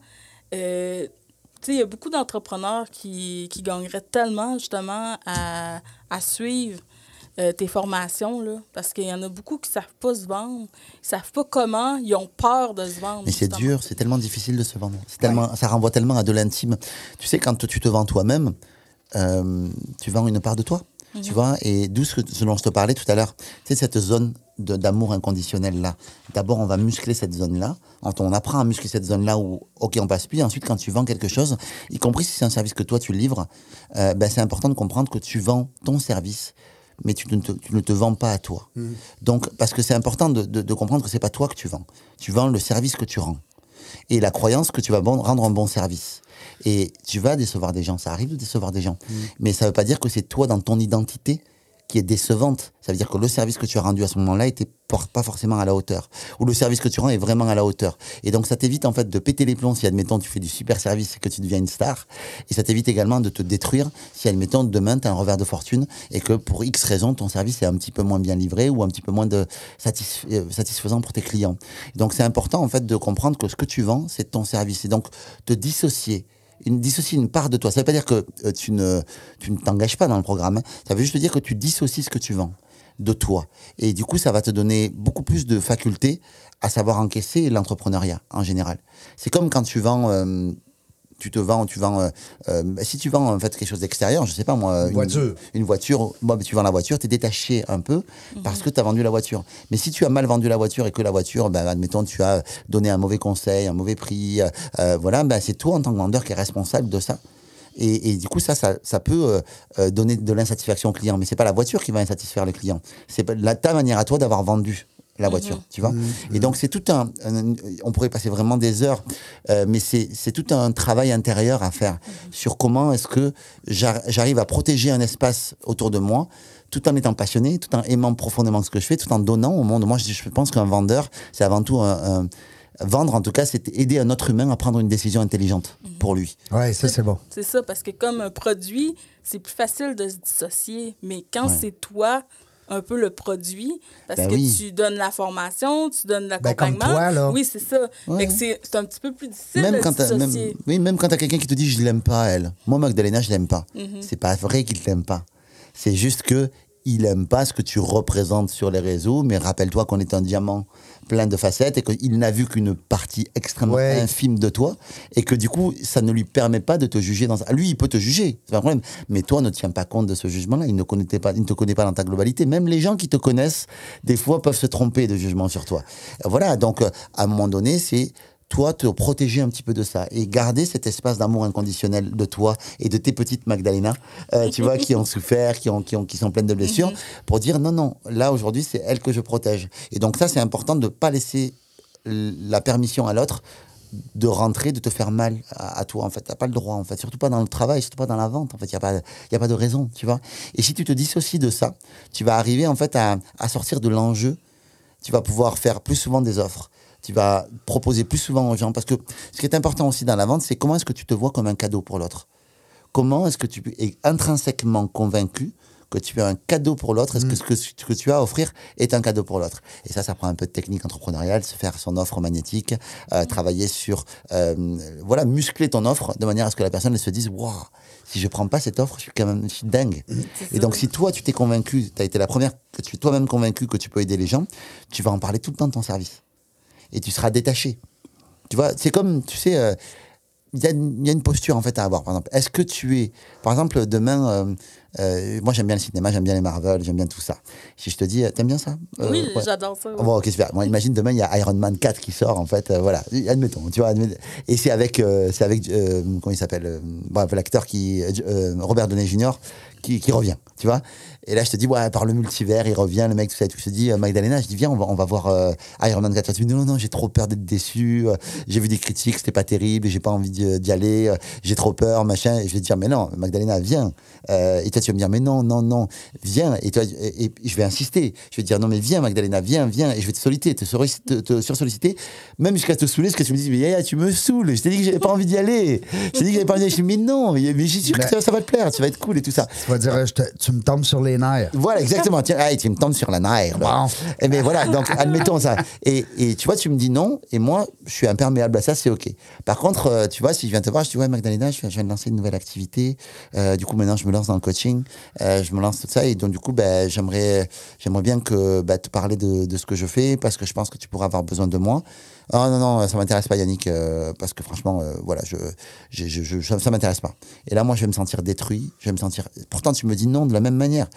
Speaker 3: euh, il y a beaucoup d'entrepreneurs qui, qui gagneraient tellement, justement, à, à suivre euh, tes formations, là. Parce qu'il y en a beaucoup qui savent pas se vendre. Ils savent pas comment. Ils ont peur de se vendre.
Speaker 2: Mais c'est dur, c'est tellement difficile de se vendre. C'est tellement, ça renvoie tellement à de l'intime. Tu sais, quand tu te vends toi-même, euh, tu vends une part de toi. Tu vois, et d'où ce, que- ce dont je te parlais tout à l'heure, c'est cette zone d'amour inconditionnel là. D'abord, on va muscler cette zone-là. Quand on apprend à muscler cette zone-là où, ok, on passe plus. Ensuite, quand tu vends quelque chose, y compris si c'est un service que toi tu livres, euh, ben, c'est important de comprendre que tu vends ton service, mais tu ne te, tu ne te vends pas à toi. Donc, parce que c'est important de, de- de comprendre que c'est pas toi que tu vends. Tu vends le service que tu rends et la croyance que tu vas bon- rendre un bon service. Et tu vas décevoir des gens, ça arrive de décevoir des gens. Mais ça ne veut pas dire que c'est toi dans ton identité qui est décevante. Ça veut dire que le service que tu as rendu à ce moment-là était pas forcément à la hauteur. Ou le service que tu rends est vraiment à la hauteur. Et donc ça t'évite en fait de péter les plombs si admettons tu fais du super service et que tu deviens une star. Et ça t'évite également de te détruire si admettons demain tu as un revers de fortune et que pour X raison ton service est un petit peu moins bien livré ou un petit peu moins de satisf- euh, satisfaisant pour tes clients. Donc c'est important en fait de comprendre que ce que tu vends c'est ton service. Et donc te dissocier une, dissocier une part de toi. Ça veut pas dire que euh, tu ne tu ne t'engages pas dans le programme. hein. Ça veut juste dire que tu dissocies ce que tu vends de toi. Et du coup, ça va te donner beaucoup plus de facultés à savoir encaisser l'entrepreneuriat en général. C'est comme quand tu vends, euh, tu te vends, tu vends. euh, euh, si tu vends en fait quelque chose d'extérieur, je sais pas moi, une
Speaker 1: voiture.
Speaker 2: une voiture, bon, ben, tu vends la voiture, tu es détaché un peu parce que tu as vendu la voiture. Mais si tu as mal vendu la voiture et que la voiture, ben, admettons, tu as donné un mauvais conseil, un mauvais prix, euh, voilà, ben, c'est toi en tant que vendeur qui est responsable de ça. Et, et du coup, ça, ça, ça peut euh, donner de l'insatisfaction au client. Mais c'est pas la voiture qui va insatisfaire le client. C'est la, ta manière à toi d'avoir vendu la voiture, tu vois. Et donc, c'est tout un, un- On pourrait passer vraiment des heures, euh, mais c'est c'est tout un travail intérieur à faire sur comment est-ce que j'ar- j'arrive à protéger un espace autour de moi tout en étant passionné, tout en aimant profondément ce que je fais, tout en donnant au monde. Moi, je, je pense qu'un vendeur, c'est avant tout un, un- Vendre, en tout cas, c'est aider un autre humain à prendre une décision intelligente pour lui.
Speaker 1: Ouais, ça, c'est bon.
Speaker 3: C'est ça, parce que comme un produit, c'est plus facile de se dissocier. Mais quand
Speaker 2: Ouais.
Speaker 3: c'est toi, un peu le produit, parce
Speaker 2: Ben
Speaker 3: que
Speaker 2: oui.
Speaker 3: tu donnes la formation, tu donnes
Speaker 1: Ben,
Speaker 3: l'accompagnement.
Speaker 1: comme toi, là.
Speaker 3: Oui, c'est ça.
Speaker 2: Ouais.
Speaker 3: C'est un petit peu plus difficile
Speaker 2: même
Speaker 3: de
Speaker 2: quand t'as- même, oui, même quand t'as quelqu'un qui te dit je l'aime pas elle. Moi Magdalena je l'aime pas.
Speaker 3: Mhm.
Speaker 2: C'est pas vrai qu'il t'aime pas. C'est juste que il aime pas ce que tu représentes sur les réseaux. Mais rappelle-toi qu'on est un diamant plein de facettes et qu'il n'a vu qu'une partie extrêmement
Speaker 1: Ouais.
Speaker 2: infime de toi et que du coup ça ne lui permet pas de te juger dans ça. Lui il peut te juger, c'est pas un problème. Mais toi ne tiens pas compte de ce jugement-là. Il ne connaît pas, il ne te connaît pas dans ta globalité. Même les gens qui te connaissent des fois peuvent se tromper de jugement sur toi. Voilà. Donc à un moment donné c'est toi te protéger un petit peu de ça et garder cet espace d'amour inconditionnel de toi et de tes petites Magdalena, euh, tu vois, qui ont souffert, qui, ont, qui, ont, qui sont pleines de blessures, pour dire non, non, là aujourd'hui c'est elle que je protège. Et donc ça c'est important de ne pas laisser la permission à l'autre de rentrer, de te faire mal à, à toi en fait. T'as pas le droit en fait, surtout pas dans le travail, surtout pas dans la vente en fait. Il y a pas, y a pas de raison, tu vois. Et si tu te dissocies de ça, tu vas arriver en fait à, à sortir de l'enjeu. Tu vas pouvoir faire plus souvent des offres. Tu vas proposer plus souvent aux gens parce que ce qui est important aussi dans la vente, c'est comment est-ce que tu te vois comme un cadeau pour l'autre? Comment est-ce que tu es intrinsèquement convaincu que tu es un cadeau pour l'autre Est-ce que ce que, ce que tu as à offrir est un cadeau pour l'autre? Et ça, ça prend un peu de technique entrepreneuriale, se faire son offre magnétique, euh, travailler sur, euh, voilà, muscler ton offre de manière à ce que la personne elle se dise, waouh, si je prends pas cette offre, je suis quand même je suis dingue. Et donc, si toi, tu t'es convaincu, tu as été la première, que tu es toi-même convaincu que tu peux aider les gens, tu vas en parler tout le temps de ton service. Et tu seras détaché. Tu vois, c'est comme, tu sais, euh, il y, a une- il y a une posture en fait à avoir. Par exemple, est-ce que tu es, par exemple, demain, euh, euh, moi j'aime bien le cinéma, j'aime bien les Marvel, j'aime bien tout ça. Si je te dis, t'aimes bien ça?
Speaker 3: Oui,
Speaker 2: ouais.
Speaker 3: j'adore ça. oui.
Speaker 2: Bon, ok, super. Moi, imagine demain, il y a Iron Man 4 qui sort, en fait. voilà, admettons, tu vois. Et c'est avec, c'est avec comment il s'appelle l'acteur qui, Robert Downey Jr., qui, qui revient, tu vois. Et là, je te dis, ouais, par le multivers, il revient, le mec, tout ça tout. Je te dis, euh, Magdalena, je dis, viens, on va, on va voir euh, Iron Man 4. Tu me dis, non, non, j'ai trop peur d'être déçu. euh, j'ai vu des critiques, c'était pas terrible, j'ai pas envie d'y aller, j'ai trop peur, machin. Et je vais te dire, mais non, Magdalena, viens. Euh, et toi, tu vas me dire, mais non, non, non, viens. Et toi, et, et je vais insister. Je vais te dire, non, mais viens, Magdalena, viens, viens. Et je vais te solliciter, te, te, te sursolliciter, même jusqu'à te saouler, parce que tu me dis, mais Yaya, tu me saoules. Je t'ai dit que j'avais pas envie d'y aller. Je t'ai dit que j'avais pas envie d'y aller. Je dis, mais non, mais, mais je suis sûr que ça, ça va te plaire, tu vas être cool et tout ça.
Speaker 1: Tu vas dire, je te- tu me tombes sur les nerfs.
Speaker 2: Voilà, exactement. Tiens, hey, tu me tombes sur la nerf. là.
Speaker 1: Bon.
Speaker 2: Eh bien voilà, donc admettons ça. Et, et tu vois, tu me dis non, et moi, je suis imperméable à ça, c'est OK. Par contre, euh, tu vois, si je viens te voir, je dis, ouais, Magdalena, je viens, de lancer une nouvelle activité. Euh, du coup, maintenant, je me lance dans le coaching. euh, je me lance tout ça et donc du coup, ben, j'aimerais, j'aimerais bien que ben, te parler de, de ce que je fais parce que je pense que tu pourras avoir besoin de moi. Ah non non, ça m'intéresse pas Yannick euh, parce que franchement, euh, voilà, je, je, je, je- ça, m'intéresse pas. Et là, moi, je vais me sentir détruit, je vais me sentir. Pourtant, tu me dis non de la même manière.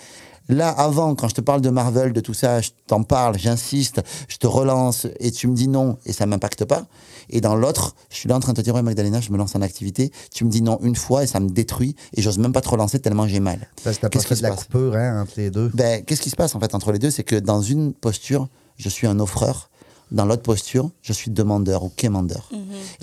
Speaker 2: Là, avant, quand je te parle de Marvel, de tout ça, je t'en parle, j'insiste, je te relance et tu me dis non et ça m'impacte pas. Et dans l'autre, je suis là en train de te dire, ouais, Magdalena, je me lance en activité. Tu me dis non une fois et ça me détruit et j'ose même pas te relancer tellement j'ai mal.
Speaker 1: Parce que t'as pas
Speaker 2: Qu'est-ce
Speaker 1: fait
Speaker 2: qui
Speaker 1: de
Speaker 2: se
Speaker 1: la
Speaker 2: passe?
Speaker 1: coupure hein, entre les deux.
Speaker 2: ben, qu'est-ce qui se passe en fait entre les deux? C'est que dans une posture, je suis un offreur. Dans l'autre posture, je suis demandeur ou quémandeur.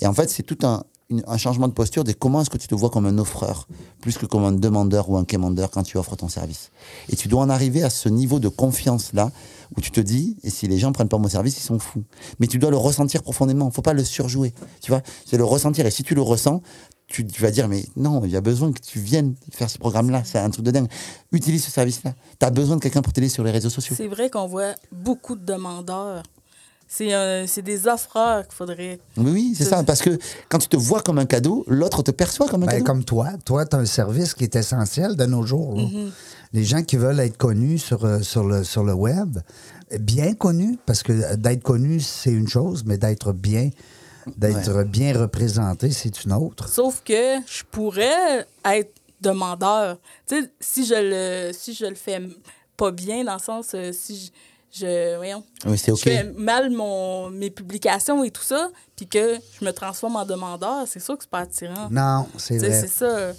Speaker 2: Et en fait, c'est tout un, une- un changement de posture de comment est-ce que tu te vois comme un offreur plus que comme un demandeur ou un quémandeur quand tu offres ton service. Et tu dois en arriver à ce niveau de confiance-là où tu te dis, et si les gens prennent pas mon service, ils sont fous. Mais tu dois le ressentir profondément. Faut pas le surjouer. Tu vois, c'est le ressentir. Et si tu le ressens, tu, tu vas dire, mais non, il y a besoin que tu viennes faire ce programme-là. C'est un truc de dingue. Utilise ce service-là. Tu as besoin de quelqu'un pour t'aider sur les réseaux sociaux.
Speaker 3: C'est vrai qu'on voit beaucoup de demandeurs. C'est un- c'est des offreurs qu'il faudrait.
Speaker 2: Oui, oui, c'est ça. Parce que quand tu te vois comme un cadeau, l'autre te perçoit comme un
Speaker 1: Ben,
Speaker 2: cadeau.
Speaker 1: comme toi, toi, tu as un service qui est essentiel de nos jours.
Speaker 2: Mm-hmm.
Speaker 1: Les gens qui veulent être connus sur, euh, sur, le, sur le web, bien connus, parce que euh, d'être connu, c'est une chose, mais d'être bien, d'être bien représenté, c'est une autre.
Speaker 3: Sauf que je pourrais être demandeur. Tu sais, si je le si je le fais pas bien, dans le sens, euh, si je, je- voyons,
Speaker 2: Oui,
Speaker 3: je fais mal mon, mes publications et tout ça, puis que je me transforme en demandeur, c'est sûr que c'est pas attirant.
Speaker 1: Non, c'est vrai.
Speaker 3: C'est ça.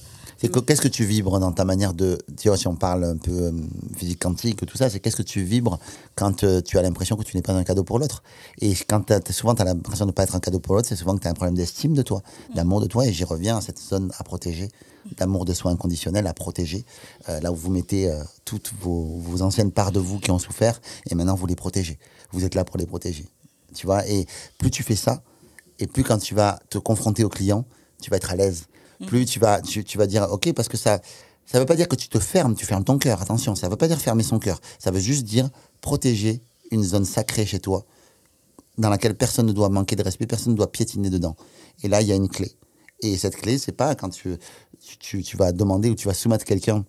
Speaker 2: Qu'est-ce que tu vibres dans ta manière de. Tu vois, si on parle un peu euh, physique quantique, tout ça, c'est qu'est-ce que tu vibres quand euh, tu as l'impression que tu n'es pas un cadeau pour l'autre? Et quand t'as- souvent tu as l'impression de ne pas être un cadeau pour l'autre, c'est souvent que tu as un problème d'estime de toi, d'amour de toi. Et j'y reviens à cette zone à protéger, d'amour de soi inconditionnel à protéger, euh, là où vous mettez euh, toutes vos, vos anciennes parts de vous qui ont souffert, et maintenant vous les protégez. Vous êtes là pour les protéger. Tu vois, et plus tu fais ça, et plus quand tu vas te confronter au client, tu vas être à l'aise. Plus tu vas, tu, tu vas dire OK, parce que ça ça veut pas dire que tu te fermes, tu fermes ton cœur. Attention, ça veut pas dire fermer son cœur. Ça veut juste dire protéger une zone sacrée chez toi, dans laquelle personne ne doit manquer de respect, personne ne doit piétiner dedans. Et là, il y a une clé. Et cette clé, c'est pas quand tu, tu, vas demander ou tu vas soumettre quelqu'un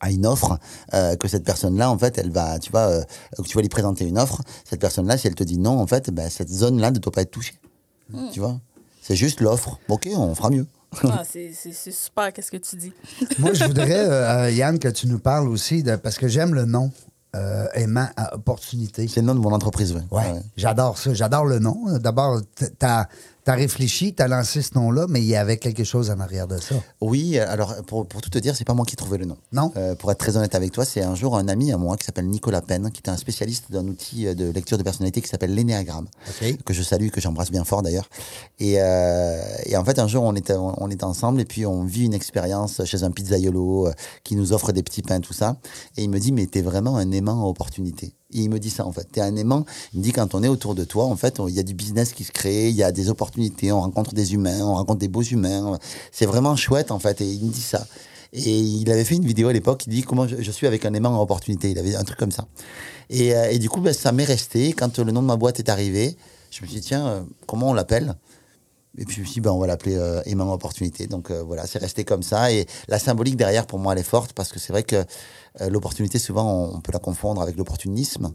Speaker 2: à une offre, euh, que cette personne-là, en fait, elle va, tu vas, euh, tu vas lui présenter une offre. Cette personne-là, si elle te dit non, en fait, ben, cette zone-là ne doit pas être touchée. Tu vois? C'est juste l'offre. Ok, on fera mieux.
Speaker 3: Ah, c'est super, qu'est-ce que tu dis?
Speaker 1: Moi, je voudrais, euh, euh, Yann, que tu nous parles aussi, de, parce que j'aime le nom, euh, aimant à opportunité.
Speaker 2: C'est le nom de mon entreprise, ouais.
Speaker 1: Ouais,
Speaker 2: Ouais.
Speaker 1: j'adore ça. J'adore le nom. D'abord, t- t'as as réfléchi, t'as lancé ce nom-là, mais il y avait quelque chose en arrière de ça.
Speaker 2: Oui, alors pour, pour tout te dire, c'est pas moi qui ai trouvé le nom.
Speaker 1: Non.
Speaker 2: Euh, pour être très honnête avec toi, c'est un jour un ami à moi qui s'appelle Nicolas Penn, qui est un spécialiste d'un outil euh, de lecture de personnalité qui s'appelle l'énéagramme, que je salue, que j'embrasse bien fort d'ailleurs. Et, euh, et en fait, un jour, on était, on, ensemble et puis on vit une expérience chez un pizzaiolo euh, qui nous offre des petits pains, tout ça. Et il me dit, mais t'es vraiment un aimant à opportunité. Il me dit ça en fait. T'es un aimant. Il me dit quand on est autour de toi, en fait, il y a du business qui se crée, il y a des opportunités, on rencontre des humains, on rencontre des beaux humains. C'est vraiment chouette en fait. Et il me dit ça. Et il avait fait une vidéo à l'époque, il dit comment je, suis avec un aimant à opportunité. Il avait un truc comme ça. Et, euh, et du coup, ben, ça m'est resté. Quand le nom de ma boîte est arrivé, je me suis dit, tiens, euh, comment on l'appelle? Et puis je me suis dit, ben, on va l'appeler euh, aimant opportunité. Donc euh, voilà, c'est resté comme ça. Et la symbolique derrière, pour moi, elle est forte parce que c'est vrai que l'opportunité, souvent, on, peut la confondre avec l'opportunisme.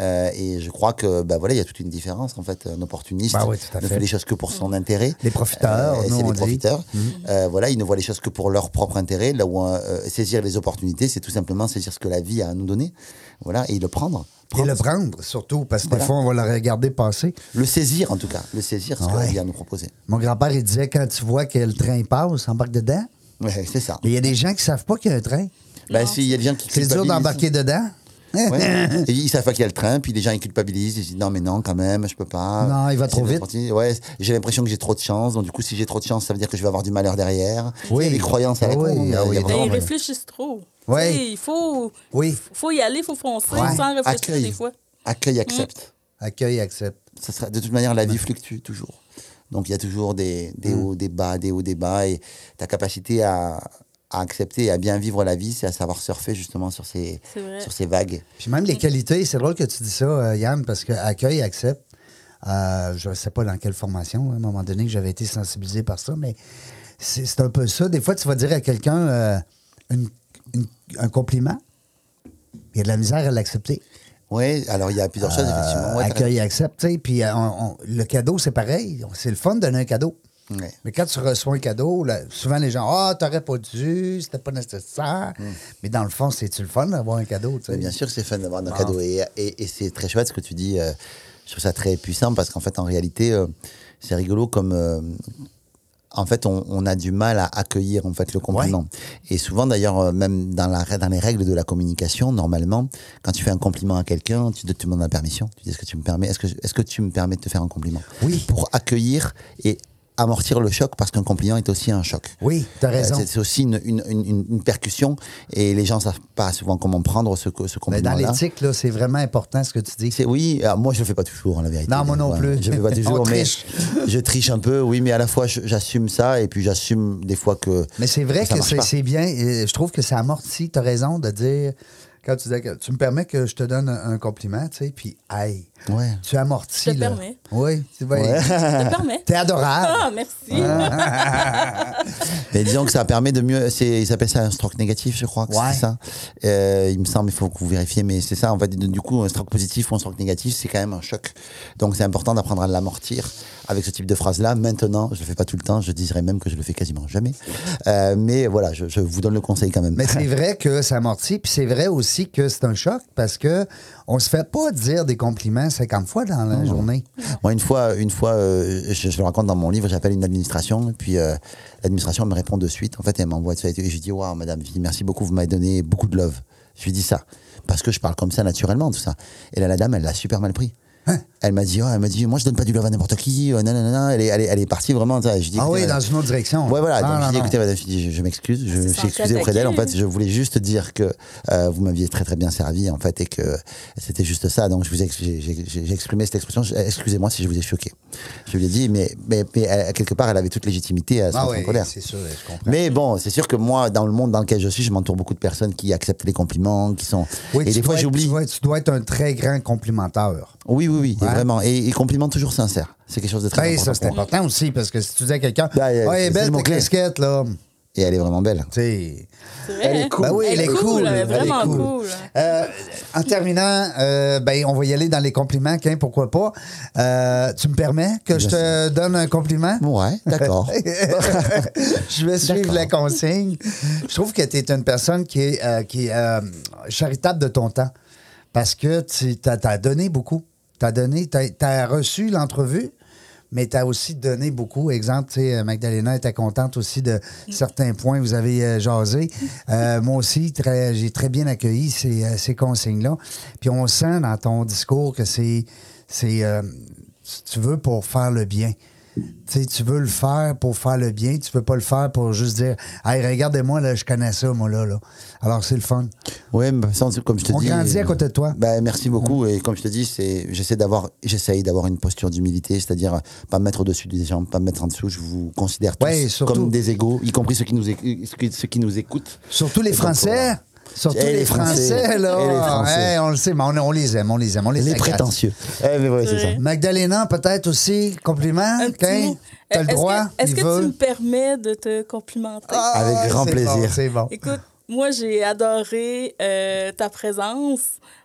Speaker 2: Euh, et je crois que, ben voilà, il y a toute une différence en fait. Un opportuniste
Speaker 1: Bah oui,
Speaker 2: ne
Speaker 1: fait.
Speaker 2: fait les choses que pour son intérêt.
Speaker 1: Les profiteurs,
Speaker 2: Euh, c'est les profiteurs. Euh, voilà, ils ne voient les choses que pour leur propre intérêt. Là où euh, saisir les opportunités, c'est tout simplement saisir ce que la vie a à nous donner. Voilà, et le prendre.
Speaker 1: Et le prendre, surtout, parce que
Speaker 2: Voilà.
Speaker 1: des fois, on va le regarder passer.
Speaker 2: Le saisir, en tout cas. Le saisir, ce que la
Speaker 1: Ouais.
Speaker 2: vie a à nous proposer.
Speaker 1: Mon grand-père, il disait, quand tu vois que le train passe, embarque dedans.
Speaker 2: Ouais, c'est ça.
Speaker 1: Mais il y a des gens qui savent pas qu'il y a un train.
Speaker 2: Ben, si, il y a des gens qui
Speaker 1: C'est dur d'embarquer dedans.
Speaker 2: Ouais. Et ils savent pas qu'il y a le train, puis les gens ils culpabilisent, ils se disent non mais non quand même, je peux pas.
Speaker 1: Non, il va trop vite.
Speaker 2: Ouais, j'ai l'impression que j'ai trop de chance, donc du coup si j'ai trop de chance, ça veut dire que je vais avoir du malheur derrière.
Speaker 1: Oui.
Speaker 2: Les croyances
Speaker 1: Ah
Speaker 2: avec
Speaker 1: oui,
Speaker 2: nous, mais
Speaker 1: ah
Speaker 2: il
Speaker 1: oui.
Speaker 2: y a
Speaker 1: Ben,
Speaker 3: Mais ils réfléchissent trop.
Speaker 1: Ouais.
Speaker 3: Il faut,
Speaker 1: Oui.
Speaker 3: faut y aller, il faut foncer
Speaker 1: Ouais.
Speaker 3: sans réfléchir
Speaker 2: Accueil.
Speaker 3: des fois.
Speaker 2: Accueil, accepte.
Speaker 1: Accueil, accepte.
Speaker 2: Ça sera de toute manière la vie fluctue toujours. Donc il y a toujours des, des
Speaker 1: Mm.
Speaker 2: hauts, des bas, des hauts, des bas, et ta capacité à, à accepter et à bien vivre la vie, c'est à savoir surfer justement sur ces sur ces vagues.
Speaker 1: Puis même les qualités, c'est drôle que tu dis ça, euh, Yann, parce que accueil, accepte. Euh, je ne sais pas dans quelle formation, à un moment donné, que j'avais été sensibilisé par ça, mais c'est un peu ça. Des fois, tu vas dire à quelqu'un euh, une, une- un compliment, il y a de la misère à l'accepter.
Speaker 2: Oui, alors il y a plusieurs choses, effectivement. Ouais,
Speaker 1: accueil, accepte, tu sais. Puis on- on- le cadeau, c'est pareil. C'est le fun de donner un cadeau.
Speaker 2: Ouais.
Speaker 1: Mais quand tu reçois un cadeau, là, souvent les gens, ah, t'aurais pas dû, c'était pas nécessaire. Mais dans le fond, c'est-tu le fun d'avoir un cadeau, tu sais?
Speaker 2: Bien sûr c'est fun d'avoir un
Speaker 1: Bon.
Speaker 2: cadeau. Et, et- et c'est très chouette ce que tu dis. euh, je trouve ça très puissant parce qu'en fait, en réalité, euh, c'est rigolo comme. euh, en fait, on, on a du mal à accueillir en fait le compliment. Et souvent, d'ailleurs, même dans, la, dans les règles de la communication, normalement, quand tu fais un compliment à quelqu'un, tu te demandes la permission. Tu dis est-ce que tu me permets Est-ce que est-ce que tu me permets de te faire un compliment?
Speaker 1: Oui.
Speaker 2: Pour accueillir et amortir le choc parce qu'un compliment est aussi un choc.
Speaker 1: Oui, t'as
Speaker 2: Euh,
Speaker 1: raison.
Speaker 2: C'est aussi une, une, une, une percussion et les gens savent pas souvent comment prendre ce, ce
Speaker 1: Mais dans l'éthique, là, c'est vraiment important ce que tu dis.
Speaker 2: C'est- Oui, alors moi je le fais pas toujours, en la vérité.
Speaker 1: Non, moi non plus.
Speaker 2: Je le fais pas toujours,
Speaker 1: On
Speaker 2: mais je triche un peu, oui, mais à la fois j'assume ça et puis j'assume des fois que.
Speaker 1: Mais c'est vrai que
Speaker 2: marche
Speaker 1: c'est bien. Je trouve que ça amortit. Tu as raison de dire, quand tu dis que tu me permets que je te donne un, un compliment, tu sais, puis, hey,
Speaker 2: Ouais.
Speaker 1: tu amortis.
Speaker 3: Je te
Speaker 1: là.
Speaker 3: permets.
Speaker 1: Oui, tu vas.
Speaker 2: Ouais.
Speaker 3: Je te permets.
Speaker 1: T'es adorable.
Speaker 3: Ah, merci.
Speaker 2: Mais disons que ça permet de mieux. c'est- Ils appellent ça un stroke négatif, je crois que
Speaker 1: Ouais.
Speaker 2: c'est ça. Euh, il me semble, il faut que vous vérifiez, mais c'est ça. En fait, du coup, un stroke positif ou un stroke négatif, c'est quand même un choc. Donc c'est important d'apprendre à l'amortir avec ce type de phrase-là. Maintenant, je le fais pas tout le temps. Je dirais même que je le fais quasiment jamais. Euh, mais voilà, je, je vous donne le conseil quand même.
Speaker 1: Mais c'est vrai que ça amortit, puis c'est vrai aussi que c'est un choc parce que on se fait pas dire des compliments 50 fois dans la journée.
Speaker 2: Moi, une fois, une fois euh, je, je le raconte dans mon livre, j'appelle une administration, puis euh, l'administration me répond de suite. En fait, elle m'envoie ça, et je lui dis Waouh, madame, merci beaucoup, vous m'avez donné beaucoup de love. Je lui dis ça, parce que je parle comme ça naturellement, tout ça. Et là, la dame, elle l'a super mal pris.
Speaker 1: Hein?
Speaker 2: Elle m'a dit, oh, elle m'a dit, moi je donne pas du love à n'importe qui, euh, nanana. Elle est, elle est, elle est partie vraiment. ça. Je dis,
Speaker 1: Ah oui,
Speaker 2: madame,
Speaker 1: dans une autre direction.
Speaker 2: Ouais, voilà.
Speaker 1: Non,
Speaker 2: donc,
Speaker 1: non,
Speaker 2: je dis,
Speaker 1: non.
Speaker 2: écoutez, madame, je, dis, je, je m'excuse. Je me suis excusé auprès d'elle. En fait, je voulais juste dire que euh, vous m'aviez très, très bien servi, en fait, et que c'était juste ça. Donc, je vous ai, j'ai, exprimé cette expression. Excusez-moi si je vous ai choqué. Je lui ai dit, mais, mais, mais elle, quelque part, elle avait toute légitimité à se
Speaker 1: Ah
Speaker 2: en colère.
Speaker 1: c'est sûr, je comprends.
Speaker 2: Mais bon, c'est sûr que moi, dans le monde dans lequel je suis, je m'entoure beaucoup de personnes qui acceptent les compliments, qui sont.
Speaker 1: Oui,
Speaker 2: et
Speaker 1: tu
Speaker 2: des fois,
Speaker 1: dois être-
Speaker 2: j'oublie.
Speaker 1: Tu dois, être- tu dois être un très grand complimenteur.
Speaker 2: Oui, oui, oui,
Speaker 1: Ouais.
Speaker 2: vraiment. Et, et compliments toujours sincères. C'est quelque chose de très important.
Speaker 1: ça, c'est important aussi, parce que si tu dis à quelqu'un,
Speaker 2: Ben, euh,
Speaker 1: ouais, elle est belle
Speaker 2: le
Speaker 1: ta casquette, là.
Speaker 2: Et elle est vraiment belle.
Speaker 3: C'est vrai.
Speaker 2: Elle est cool.
Speaker 1: Ben oui, elle est cool.
Speaker 3: Elle est
Speaker 1: Elle est
Speaker 3: vraiment
Speaker 1: cool.
Speaker 3: cool.
Speaker 1: Euh, en terminant, euh, ben, on va y aller dans les compliments, Quin, pourquoi pas. Euh, tu me permets que je te donne un compliment?
Speaker 2: Ouais, d'accord.
Speaker 1: je vais suivre la consigne. Je trouve que tu es une personne qui est, euh, qui est euh, charitable de ton temps parce que tu as, donné beaucoup. Tu as donné, tu as, reçu l'entrevue, mais tu as aussi donné beaucoup. Exemple, tu sais, Magdalena était contente aussi de certains points que vous avez euh, jasé. Euh, moi aussi, j'ai très bien accueilli ces, euh, ces consignes-là. Puis on sent dans ton discours que c'est. c'est euh, tu veux pour faire le bien. Tu sais, tu veux le faire pour faire le bien, tu veux pas le faire pour juste dire Hey, regardez-moi, là, je connais ça, moi, là. là. Alors, c'est le fun.
Speaker 2: Ça, comme je te
Speaker 1: On
Speaker 2: dis.
Speaker 1: grandit à côté de toi.
Speaker 2: Bah, merci beaucoup. Et comme je te dis, c'est, j'essaie d'avoir, j'essaye d'avoir une posture d'humilité, c'est-à-dire euh, pas me mettre au-dessus des gens, pas me mettre en dessous. Je vous considère tous
Speaker 1: Ouais, surtout.
Speaker 2: comme des égaux, y compris ceux qui nous, éc- ceux qui- nous écoutent.
Speaker 1: Surtout les
Speaker 2: donc,
Speaker 1: Français. Surtout
Speaker 2: Et
Speaker 1: les
Speaker 2: les
Speaker 1: Français,
Speaker 2: Français.
Speaker 1: là.
Speaker 2: Et les Français.
Speaker 1: Hey, on le sait, mais on, on les aime, on les aime, on les
Speaker 2: Les prétentieux. Eh, mais ouais, c'est ça.
Speaker 1: Magdalena, peut-être aussi, compliment.
Speaker 3: Mot.
Speaker 1: T'as le
Speaker 3: Est-ce
Speaker 1: droit,
Speaker 3: que- Est-ce que tu me permets de te complimenter?
Speaker 1: Ah,
Speaker 2: Avec grand plaisir.
Speaker 1: bon, c'est bon.
Speaker 3: Écoute, moi, j'ai adoré euh, ta présence,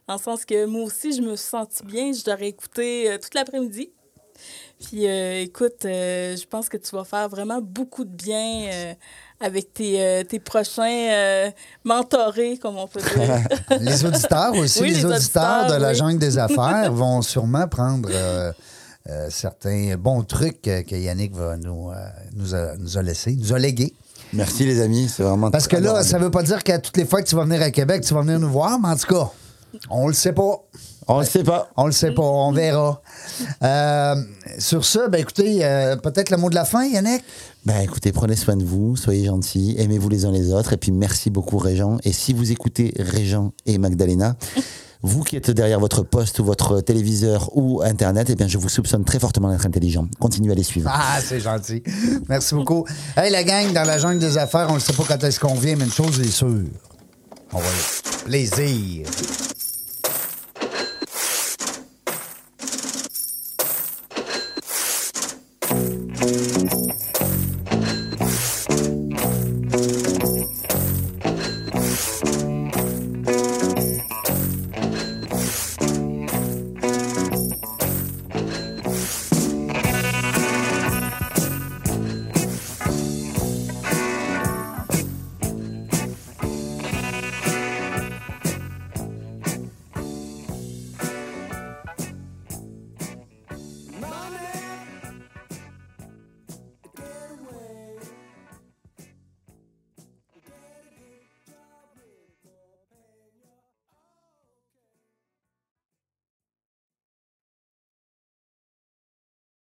Speaker 3: dans le sens que moi aussi, je me suis sentie bien. Je t'aurais écouté euh, toute l'après-midi. Puis, euh, écoute, euh, je pense que tu vas faire vraiment beaucoup de bien euh, avec tes, euh, tes prochains euh, mentorés, comme on peut dire.
Speaker 1: Les auditeurs aussi,
Speaker 3: Oui,
Speaker 1: les,
Speaker 3: les
Speaker 1: auditeurs, de la
Speaker 3: oui.
Speaker 1: jungle des affaires vont sûrement prendre euh, euh, certains bons trucs que, Yannick va nous, euh, nous, a, nous a laissés, nous a légués.
Speaker 2: Merci les amis, c'est vraiment.
Speaker 1: Parce que là,
Speaker 2: adorable.
Speaker 1: ça veut pas dire qu'à toutes les fois que tu vas venir à Québec, tu vas venir nous voir, mais en tout cas, on le sait pas.
Speaker 2: On ne sait pas.
Speaker 1: On le sait pas, on verra. Euh, sur ça, ben écoutez, euh, peut-être le mot de la fin, Yannick?
Speaker 2: Ben écoutez, prenez soin de vous, soyez gentils, aimez-vous les uns les autres, et puis merci beaucoup Régent. Et si vous écoutez Régent et Magdalena, vous qui êtes derrière votre poste ou votre téléviseur ou Internet, eh bien je vous soupçonne très fortement d'être intelligent. Continuez à les suivre.
Speaker 1: Ah, c'est gentil. Merci beaucoup. Hey, la gang, dans la jungle des affaires, on ne sait pas quand est-ce qu'on vient, mais une chose est sûre. On va y- Plaisir.